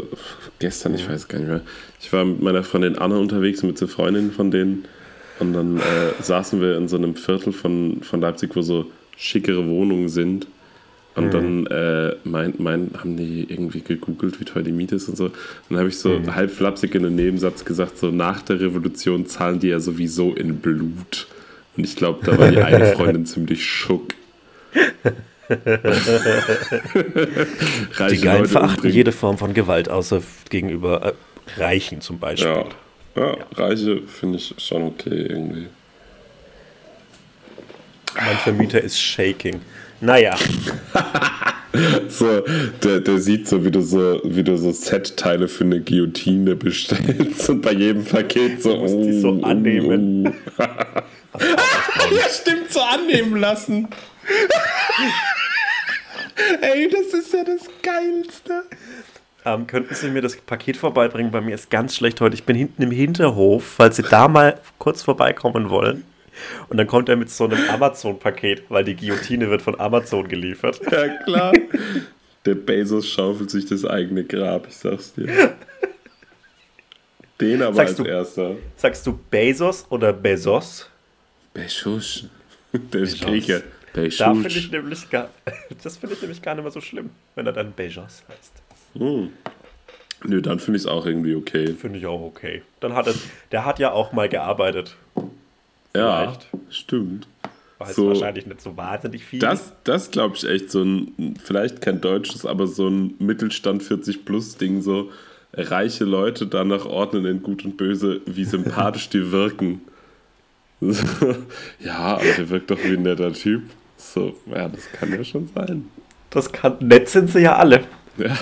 gestern, ich weiß gar nicht mehr, ich war mit meiner Freundin Anna unterwegs mit so Freundinnen von denen und dann äh, saßen wir in so einem Viertel von, von Leipzig, wo so schickere Wohnungen sind. Und dann äh, mein, mein, haben die irgendwie gegoogelt, wie teuer die Miete ist und so. Und dann habe ich so halb flapsig in einem Nebensatz gesagt, so nach der Revolution zahlen die ja sowieso in Blut. Und ich glaube, da war die eine Freundin ziemlich schock. Die Geilen verachten umbringen. jede Form von Gewalt, außer gegenüber äh, Reichen zum Beispiel. Ja, ja, Reiche finde ich schon okay irgendwie. Mein Vermieter ist shaking. Naja, So, der, der sieht so, wie du so, wie du so Set-Teile für eine Guillotine bestellst und bei jedem Paket so. musst die so annehmen. oh. ja, stimmt, so annehmen lassen. Ey, das ist ja das Geilste. Ähm, könnten Sie mir das Paket vorbeibringen? Bei mir ist ganz schlecht heute. Ich bin hinten im Hinterhof, falls Sie da mal kurz vorbeikommen wollen. Und dann kommt er mit so einem Amazon-Paket, weil die Guillotine wird von Amazon geliefert. Ja, klar. Der Bezos schaufelt sich das eigene Grab, ich sag's dir. Den aber Sagst als du- erster. Sagst du Bezos oder Bezos? Bezos. Der ist Bezos. Grieche. Da finde ich Bezos. nämlich gar, das finde ich nämlich gar nicht mehr so schlimm, wenn er dann Bezos heißt. Nö, dann finde ich es auch irgendwie okay. Finde ich auch okay. Dann hat er, der hat ja auch mal gearbeitet. Ja, Vielleicht. stimmt. Weiß So. wahrscheinlich nicht so wahnsinnig viel. Das, das glaube ich echt so ein, vielleicht kein deutsches, aber so ein Mittelstand 40 plus Ding, so reiche Leute danach ordnen in Gut und Böse, wie sympathisch die wirken. ja, aber der wirkt doch wie ein netter Typ. So, ja, das kann ja schon sein. Das kann, nett sind sie ja alle. Ja,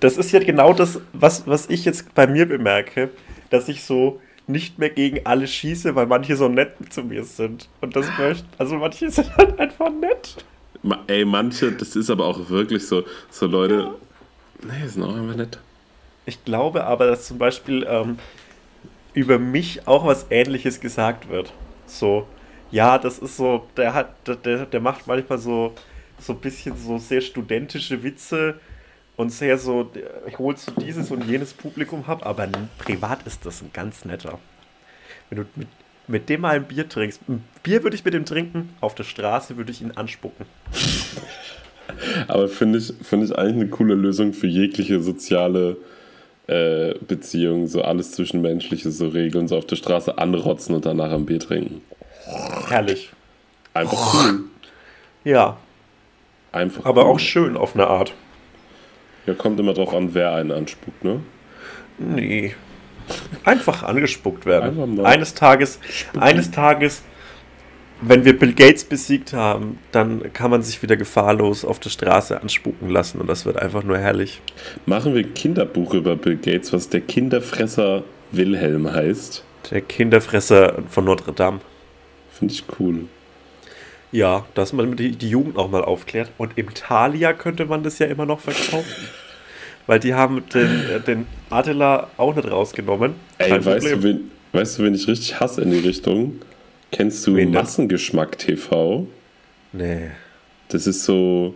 Das ist ja genau das, was, was ich jetzt bei mir bemerke, dass ich so nicht mehr gegen alle schieße, weil manche so nett zu mir sind. Und das möchte, also manche sind halt einfach nett. Ma- ey, manche, das ist aber auch wirklich so, so Leute, nee, sind auch einfach nett. Ich glaube aber, dass zum Beispiel ähm, über mich auch was Ähnliches gesagt wird. So, ja, das ist so, der hat, der- der, der macht manchmal so, so ein bisschen so sehr studentische Witze und sehr so, ich hol so dieses und jenes Publikum hab, aber privat ist das ein ganz netter. Wenn du mit, mit dem mal ein Bier trinkst, ein Bier würde ich mit dem trinken, auf der Straße würde ich ihn anspucken. Aber finde ich, finde ich eigentlich eine coole Lösung für jegliche soziale äh, Beziehung, so alles Zwischenmenschliche, so Regeln, so auf der Straße anrotzen und danach ein Bier trinken. Herrlich. Einfach cool. Ja, Einfach aber cool. auch schön auf eine Art. Ja, kommt immer drauf an, wer einen anspuckt, ne? Nee. Einfach angespuckt werden. Einfach mal eines Tages, eines Tages, wenn wir Bill Gates besiegt haben, dann kann man sich wieder gefahrlos auf der Straße anspucken lassen und das wird einfach nur herrlich. Machen wir ein Kinderbuch über Bill Gates, was der Kinderfresser Wilhelm heißt. Der Kinderfresser von Notre Dame. Finde ich cool. Ja, dass man die, die Jugend auch mal aufklärt. Und im Thalia könnte man das ja immer noch verkaufen. Weil die haben den, äh, den Adela auch nicht rausgenommen. Ey, Kein weißt du, wen, weißt du, wen ich richtig hasse in die Richtung? Kennst du Wen? Massengeschmack TV? Nee. Das ist so.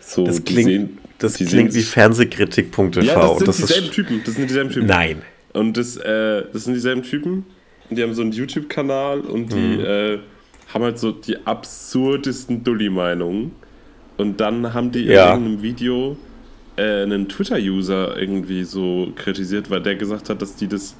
so Das klingt, sehen- das klingt wie Fernsehkritik.tv. Ja, das sind ist dieselben Typen. Das sind dieselben Typen. Nein. Und das, äh, das sind dieselben Typen. Und die haben so einen YouTube-Kanal und die Mhm. äh, haben halt so die absurdesten Dulli-Meinungen. Und dann haben die Ja. in irgendeinem Video äh, einen Twitter-User irgendwie so kritisiert, weil der gesagt hat, dass die das,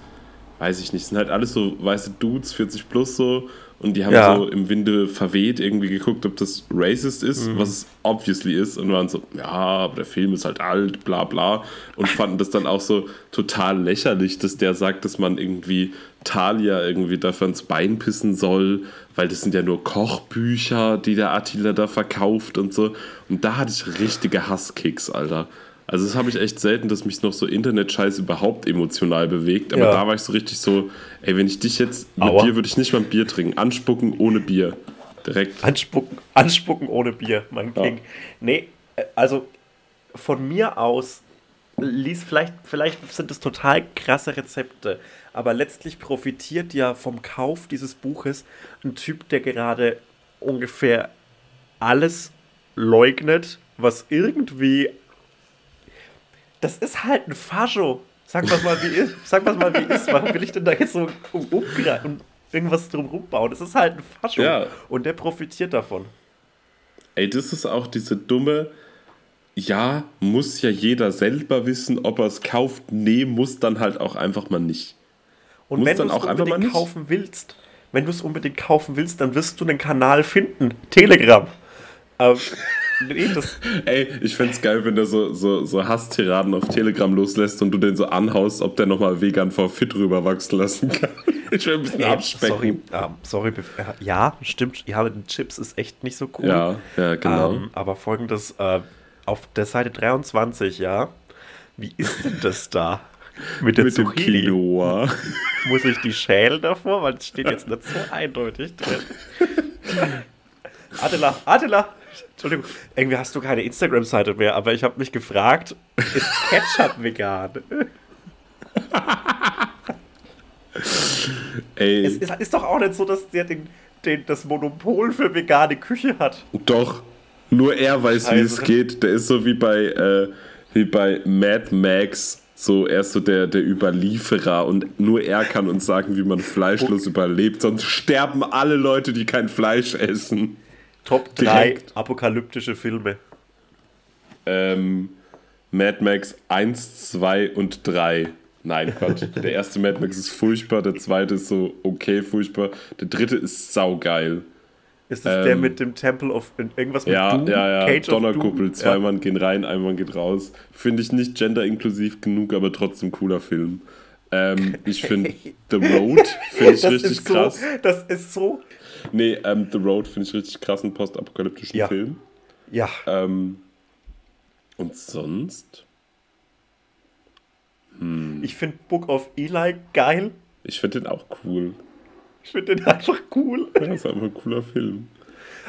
weiß ich nicht, sind halt alles so weiße Dudes, 40 plus so. Und die haben Ja. so im Winde verweht irgendwie geguckt, ob das racist ist, Mhm. was es obviously ist. Und waren so, ja, aber der Film ist halt alt, bla bla. Und fanden das dann auch so total lächerlich, dass der sagt, dass man irgendwie Thalia irgendwie dafür ins Bein pissen soll, weil das sind ja nur Kochbücher, die der Attila da verkauft und so. Und da hatte ich richtige Hasskicks, Alter. Also das habe ich echt selten, dass mich noch so Internet-Scheiß überhaupt emotional bewegt. Aber Ja. da war ich so richtig so, ey, wenn ich dich jetzt, mit Aua. dir würde ich nicht mal ein Bier trinken. Anspucken ohne Bier. Direkt. Anspucken, anspucken ohne Bier, mein Ja. King. Nee, äh, also von mir aus ließ vielleicht, vielleicht sind es total krasse Rezepte, aber letztlich profitiert ja vom Kauf dieses Buches ein Typ, der gerade ungefähr alles leugnet, was irgendwie. Das ist halt ein Fascho. Sag was mal, wie ist. Sag was mal, wie ist. Warum will ich denn da jetzt so um, umgreifen und irgendwas drum rumbauen? Das ist halt ein Fascho. Ja. Und der profitiert davon. Ey, das ist auch diese dumme, ja, muss ja jeder selber wissen, ob er es kauft. Nee, muss dann halt auch einfach mal nicht. Und wenn du es unbedingt kaufen willst, wenn du es unbedingt kaufen willst, dann wirst du einen Kanal finden. Telegram. Ähm, nee, Ey, ich find's geil, wenn der so, so, so Hasstiraden auf Telegram loslässt und du den so anhaust, ob der nochmal vegan vor fit rüberwachsen lassen kann. Ich will ein bisschen äh, abspecken. sorry, ähm, sorry. äh, Ja, stimmt. Ja, mit den Chips ist echt nicht so cool. Ja, ja, genau. Ähm, aber folgendes, äh, auf der Seite 23, ja. Wie ist denn das da? Mit der Mit dem Zucchini? Quinoa. Muss ich die schälen davor? Weil es steht jetzt nicht so eindeutig drin. Adela, Adela! Entschuldigung, irgendwie hast du keine Instagram-Seite mehr, aber ich habe mich gefragt, ist Ketchup vegan? Ey, Es ist, ist doch auch nicht so, dass der den, den, das Monopol für vegane Küche hat. doch. Nur er weiß, wie Also- es geht. Der ist so wie bei, äh, wie bei Mad Max. So, er ist so der, der Überlieferer und nur er kann uns sagen, wie man fleischlos überlebt. Sonst sterben alle Leute, die kein Fleisch essen. Top 3 Direkt. apokalyptische Filme. Ähm, Mad Max 1, 2 und 3. Nein, Quatsch. Der erste Mad Max ist furchtbar, der zweite ist so okay furchtbar, der dritte ist saugeil. Ist das der Ähm, mit dem Temple of irgendwas mit Ja, Doom? ja, ja. Cage Donnerkuppel. Doom? Zwei Ja. Mann gehen rein, ein Mann geht raus. Finde ich nicht genderinklusiv genug, aber trotzdem cooler Film. Ähm, ich finde The Road finde ich richtig ist so, krass. das ist so. Nee, ähm, The Road finde ich richtig krass, einen postapokalyptischen Ja. Film. Ja, Ähm, und sonst? ich finde Book of Eli geil. Ich finde den auch cool. Ich finde den einfach cool. Ja, ist einfach ein cooler Film.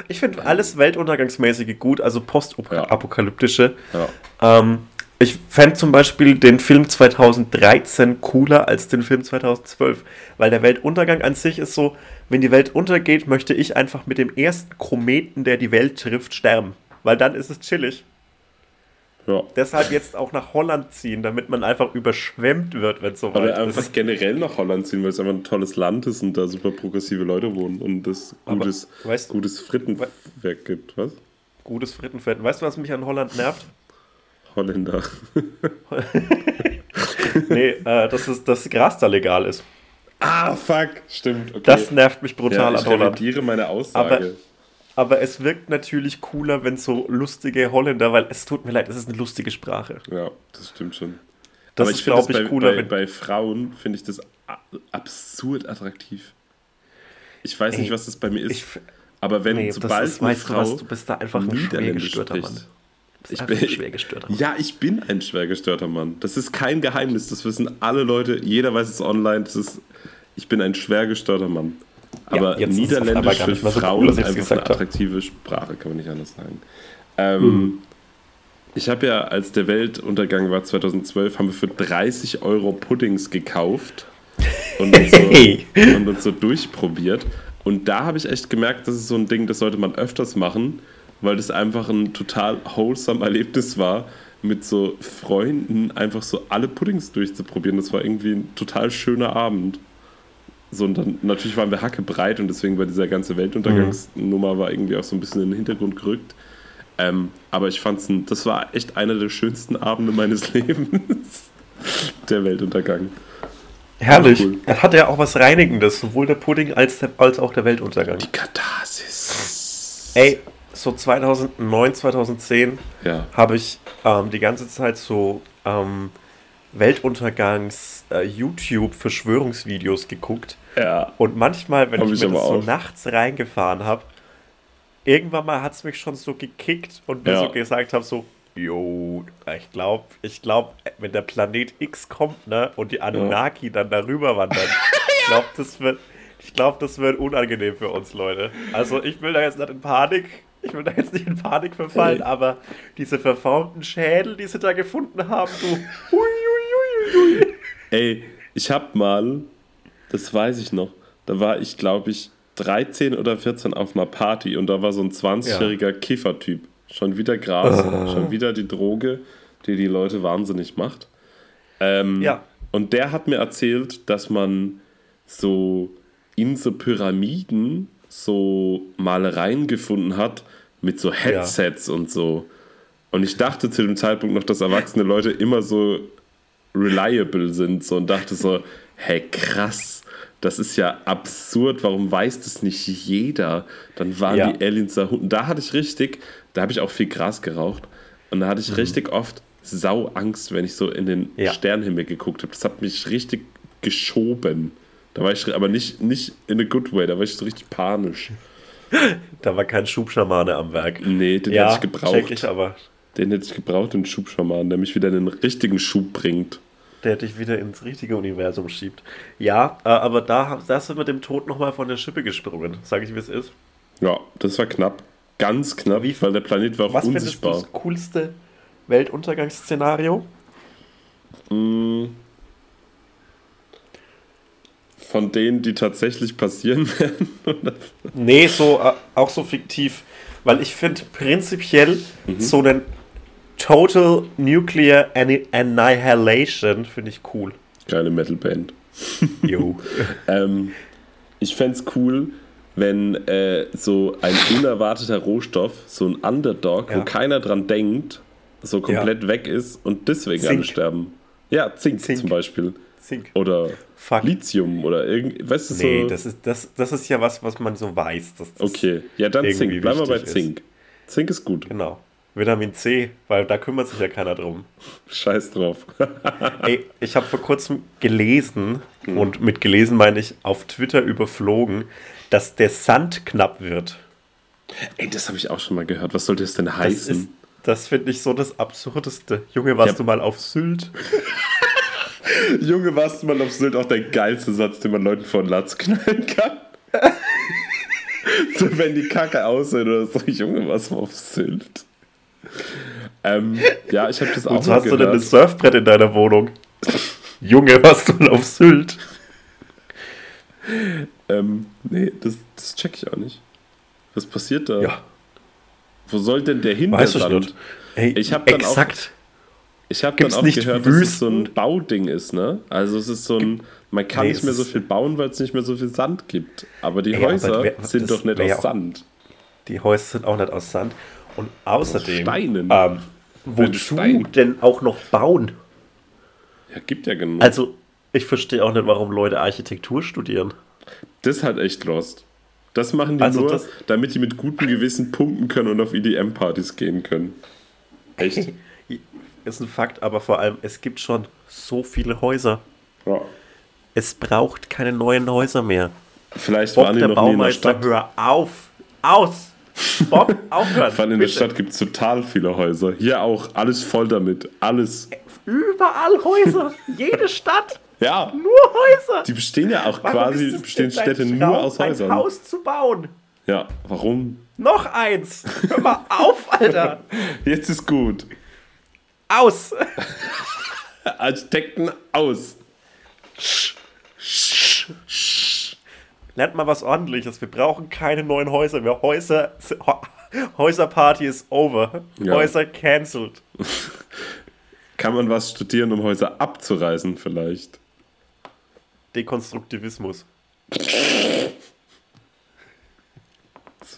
Ich finde alles Weltuntergangsmäßige gut, also postapokalyptische. Ja. Ähm, ich fände zum Beispiel den Film 2013 cooler als den Film 2012, weil der Weltuntergang an sich ist so, wenn die Welt untergeht, möchte ich einfach mit dem ersten Kometen, der die Welt trifft, sterben. Weil dann ist es chillig. Ja. Deshalb jetzt auch nach Holland ziehen, damit man einfach überschwemmt wird, wenn es so Oder weit einfach ist. generell nach Holland ziehen, weil es einfach ein tolles Land ist und da super progressive Leute wohnen und es Aber, gutes, weißt- gutes Frittenwerk gibt. Was? Gutes Frittenfett. Weißt du, was mich an Holland nervt? Holländer. Nee, äh, dass es, das Gras da legal ist. Ah, fuck. Stimmt. Okay. Das nervt mich brutal ja, an ich Holland. revidiere meine Aussage. Aber es wirkt natürlich cooler, wenn so lustige Holländer, weil es tut mir leid, es ist eine lustige Sprache. ja, das stimmt schon. Das Aber ist, glaube ich, bei, cooler, bei, bei Frauen finde ich das absurd attraktiv. Ich weiß Ey, nicht, was das bei mir ist. ich, aber wenn nee, sobald ist, eine weißt du Frau was, du bist da einfach ein schwer Niederländisch gestörter spricht. Mann. Du Ich bin, ein schwer gestörter Mann. ja, ich bin ein schwer gestörter Mann. Das ist kein Geheimnis. Das wissen alle Leute. Jeder weiß es online. Das ist, ich bin ein schwer gestörter Mann. Aber einmal Niederländisch gar für Frauen ist einfach eine attraktive Sprache, kann man nicht anders sagen. Ähm, Hm. Ich habe ja, als der Weltuntergang war 2012, haben wir für 30 Euro Puddings gekauft und uns so, Hey. und uns so durchprobiert. Und da habe ich echt gemerkt, das ist so ein Ding, das sollte man öfters machen, weil das einfach ein total wholesome Erlebnis war, mit so Freunden einfach so alle Puddings durchzuprobieren. Das war irgendwie ein total schöner Abend. So, und dann natürlich waren wir hackebreit und deswegen war dieser ganze Weltuntergangsnummer war irgendwie auch so ein bisschen in den Hintergrund gerückt. Ähm, aber ich fand's, ein, das war echt einer der schönsten Abende meines Lebens. der Weltuntergang. Herrlich. Cool. Er hat ja auch was Reinigendes, sowohl der Pudding als, der, als auch der Weltuntergang. Die Katharsis. Ey, so 2009, 2010 Ja. habe ich ähm, die ganze Zeit so ähm, Weltuntergangs-YouTube-Verschwörungsvideos geguckt. Ja. Und manchmal, wenn Hab ich, mir das so nachts reingefahren habe, irgendwann mal hat es mich schon so gekickt und mir Ja. so gesagt habe, so, Jo, ich glaube, ich glaub, wenn der Planet X kommt, ne, und die Anunnaki dann darüber wandern, ich glaube, das wird, ich glaube, das wird unangenehm für uns, Leute. Also ich will da jetzt nicht in Panik, ich will da jetzt nicht in Panik verfallen, Hey. aber diese verformten Schädel, die sie da gefunden haben, du, hui, hui, hui, hui. Ey, ich hab mal, das weiß ich noch, da war ich, glaube ich, 13 oder 14 auf einer Party und da war so ein 20-jähriger Kiffertyp. Schon wieder Gras, schon wieder die Droge, die die Leute wahnsinnig macht. Ähm, Ja. Und der hat mir erzählt, dass man so in so Pyramiden so Malereien gefunden hat mit so Headsets und so. Und ich dachte zu dem Zeitpunkt noch, dass erwachsene Leute immer so reliable sind so und dachte so, hey krass, das ist ja absurd, warum weiß das nicht jeder? Dann waren Ja. die Aliens da unten. Da hatte ich richtig, da habe ich auch viel Gras geraucht und da hatte ich richtig oft sau Angst, wenn ich so in den Mhm. Ja. Sternenhimmel geguckt habe. Das hat mich richtig geschoben. Da war ich aber nicht, nicht in a good way, da war ich so richtig panisch. Da war kein Schubschamane am Werk. Nee, den ja, hätte ich gebraucht. check ich aber. Den hätte ich gebraucht, den Schubschaman, der mich wieder in den richtigen Schub bringt. Der dich wieder ins richtige Universum schiebt. Ja, äh, aber da, da sind wir dem Tod nochmal von der Schippe gesprungen. Sag ich, wie es ist. Ja, das war knapp. Ganz knapp, Wie- weil der Planet war Was du unsichtbar. das coolste Weltuntergangsszenario? Von denen, die tatsächlich passieren werden. oder? Nee, so, äh, auch so fiktiv. Weil ich finde prinzipiell Mhm. so einen Total Nuclear Anni- Annihilation finde ich cool. Geile Metalband. Jo. Ähm, ich fände es cool, wenn äh, so ein unerwarteter Rohstoff, so ein Underdog, Ja. wo keiner dran denkt, so komplett weg ist und deswegen Zink. alle sterben. Ja, Zink, Zink. zum Beispiel. Zink. Oder Fuck. Lithium oder irgend, weißt du Nee, so. das ist, das, das ist ja was, was man so weiß. Dass das okay, ja, dann irgendwie Zink. Bleiben wir bei wichtig ist. Zink. Zink ist gut. Genau. Vitamin C, weil da kümmert sich ja keiner drum. Scheiß drauf. Ey, ich habe vor kurzem gelesen, und mit gelesen meine ich auf Twitter überflogen, dass der Sand knapp wird. Ey, das habe ich auch schon mal gehört. Was soll das denn Das heißen? ist, das finde ich so das Absurdeste. Junge, warst Ja. du mal auf Sylt? Junge, warst du mal auf Sylt auch der geilste Satz, den man Leuten vor den Latz knallen kann? so, wenn die Kacke aussehen oder so. Junge, warst du mal auf Sylt? Ähm, ja, ich habe das auch Wozu hast du denn ein gehört. Surfbrett in deiner Wohnung? Junge, warst du auf Sylt? Ähm, nee, das, das check ich auch nicht. Was passiert da? Ja, Wo soll denn der hin, weiß der ich Sand? nicht. Ey, Ich hab dann auch- exakt. Ich habe dann auch nicht gehört, dass es so ein Wüsten? Bauding ist, ne? Also es ist so ein, man kann Nee, nicht mehr so viel bauen, weil es nicht mehr so viel Sand gibt. Aber die Ey, aber Häuser wer- sind das doch nicht wär aus Sand. Die Häuser sind auch nicht aus Sand. Und außerdem, ähm, wozu Stein- denn auch noch bauen? Ja, gibt ja genug. Also, ich verstehe auch nicht, warum Leute Architektur studieren. das halt echt lost. Das machen die Also nur, das- damit die mit gutem Gewissen pumpen können und auf EDM-Partys gehen können. Echt? Ist ein Fakt, aber vor allem, es gibt schon so viele Häuser. Ja. Es braucht keine neuen Häuser mehr. Vielleicht Bob, waren die der noch nie in der Baumeister, Stadt. hör auf! Aus! Bob, aufhören! Vor allem in der. Stadt gibt es total viele Häuser. Hier auch, alles voll damit. Alles. Überall Häuser! Jede Stadt! Ja, Nur Häuser! die bestehen ja auch Warum quasi, bestehen Städte Traum, nur aus Ein Häusern. Haus zu bauen! Ja, warum? Noch eins! Hör mal auf, Alter! Jetzt ist gut. Aus! Architekten aus. Lernt mal was ordentliches. Wir brauchen keine neuen Häuser mehr. Häuser. Häuserparty ist over. Ja. Häuser cancelled. Kann man was studieren, um Häuser abzureißen, vielleicht? Dekonstruktivismus. Das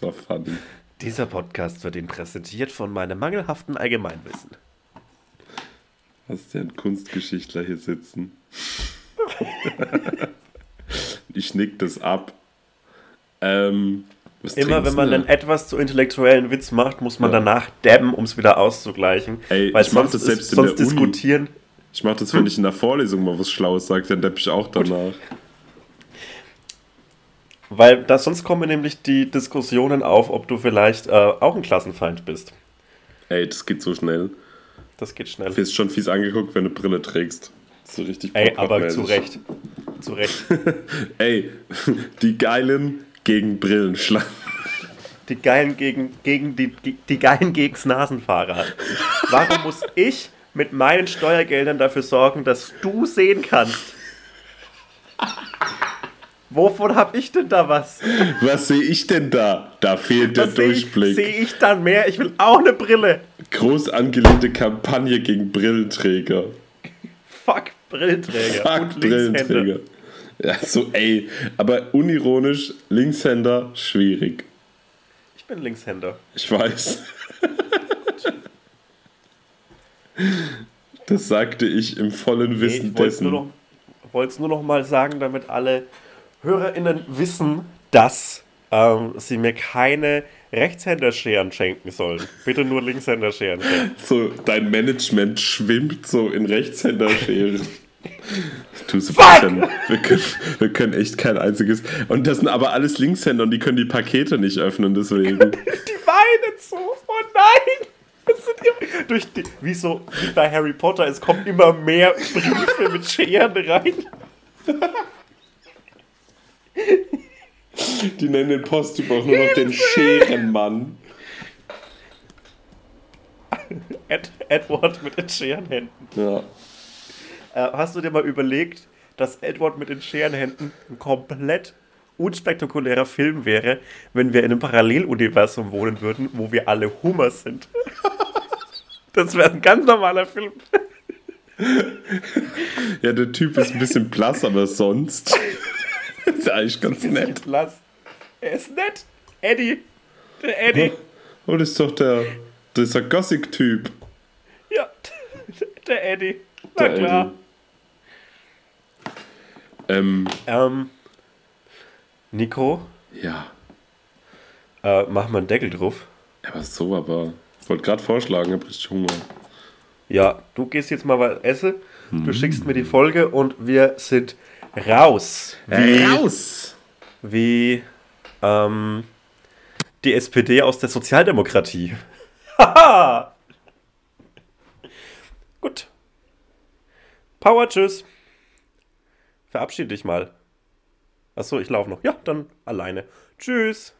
war funny. Dieser Podcast wird Ihnen präsentiert von meinem mangelhaften Allgemeinwissen. Hast ja einen Kunstgeschichtler hier sitzen. ich nick das ab. Ähm, Immer wenn man einen etwas zu intellektuellen Witz macht, muss man Ja. danach dabben, um es wieder auszugleichen. Ey, Weil ich sonst, das ist- selbst in sonst der Uni. diskutieren. Ich mach das, wenn ich in der Vorlesung mal was Schlaues sage, dann depp ich auch danach. Weil da, sonst kommen nämlich die Diskussionen auf, ob du vielleicht äh, auch ein Klassenfeind bist. Ey, das geht so schnell. Das geht schnell. Du wirst schon fies angeguckt, wenn du Brille trägst. So richtig Ey, aber zu Recht. Zu Recht. Ey, die Geilen gegen Brillenschlangen. Die Geilen gegen, gegen die, die, die Geilen gegens Nasenfahrrad. Warum muss ich mit meinen Steuergeldern dafür sorgen, dass du sehen kannst? Wovon habe ich denn da was? Was sehe ich denn da? Da fehlt der Was sehe ich, Durchblick. seh ich dann mehr? Ich will auch eine Brille. Groß angelegte Kampagne gegen Brillenträger. Fuck Brillenträger Fuck. Brillenträger. Ja, so, ey. Aber unironisch, Linkshänder, schwierig. Ich bin Linkshänder. Ich weiß. Das sagte ich im vollen Nee, Wissen ich wollte es dessen. nur, noch- wollte es nur noch mal sagen, damit alle HörerInnen wissen, dass ähm, sie mir keine Rechtshänderscheren schenken sollen. Bitte nur Linkshänderscheren schenken. So, dein Management schwimmt so in Rechtshänderscheren. Du! Sebastian, wir können, wir können echt kein einziges. Und das sind aber alles Linkshänder und die können die Pakete nicht öffnen, deswegen. Die weinen so. Oh nein! Es sind immer, durch die, wie so wie bei Harry Potter, es kommen immer mehr Briefe mit Scheren rein. Die nennen den Posttyp auch nur noch den Scherenmann. Ed, Edward mit den Scherenhänden. Ja. Äh, hast du dir mal überlegt, dass Edward mit den Scherenhänden ein komplett unspektakulärer Film wäre, wenn wir in einem Paralleluniversum wohnen würden, wo wir alle Hummer sind? Das wäre ein ganz normaler Film. ja, der Typ ist ein bisschen blass, aber sonst ist er eigentlich ganz nett. Lass. Er ist nett. Eddie. Der Eddie. Oh, das ist doch der, dieser Gothic-Typ. Ja. Der Eddie. Na Der klar. Ähm, Ähm, Nico, ja. äh, mach mal einen Deckel drauf. Ja, was so, aber. Ich wollte gerade vorschlagen, ich hab richtig Hunger. Ja, du gehst jetzt mal was essen, du schickst mir die Folge und wir sind raus. Wie, Raus! wie ähm, die SPD aus der Sozialdemokratie. Haha! Gut. Power, tschüss. Verabschiede dich mal. Achso, ich laufe noch. Ja, dann alleine. Tschüss.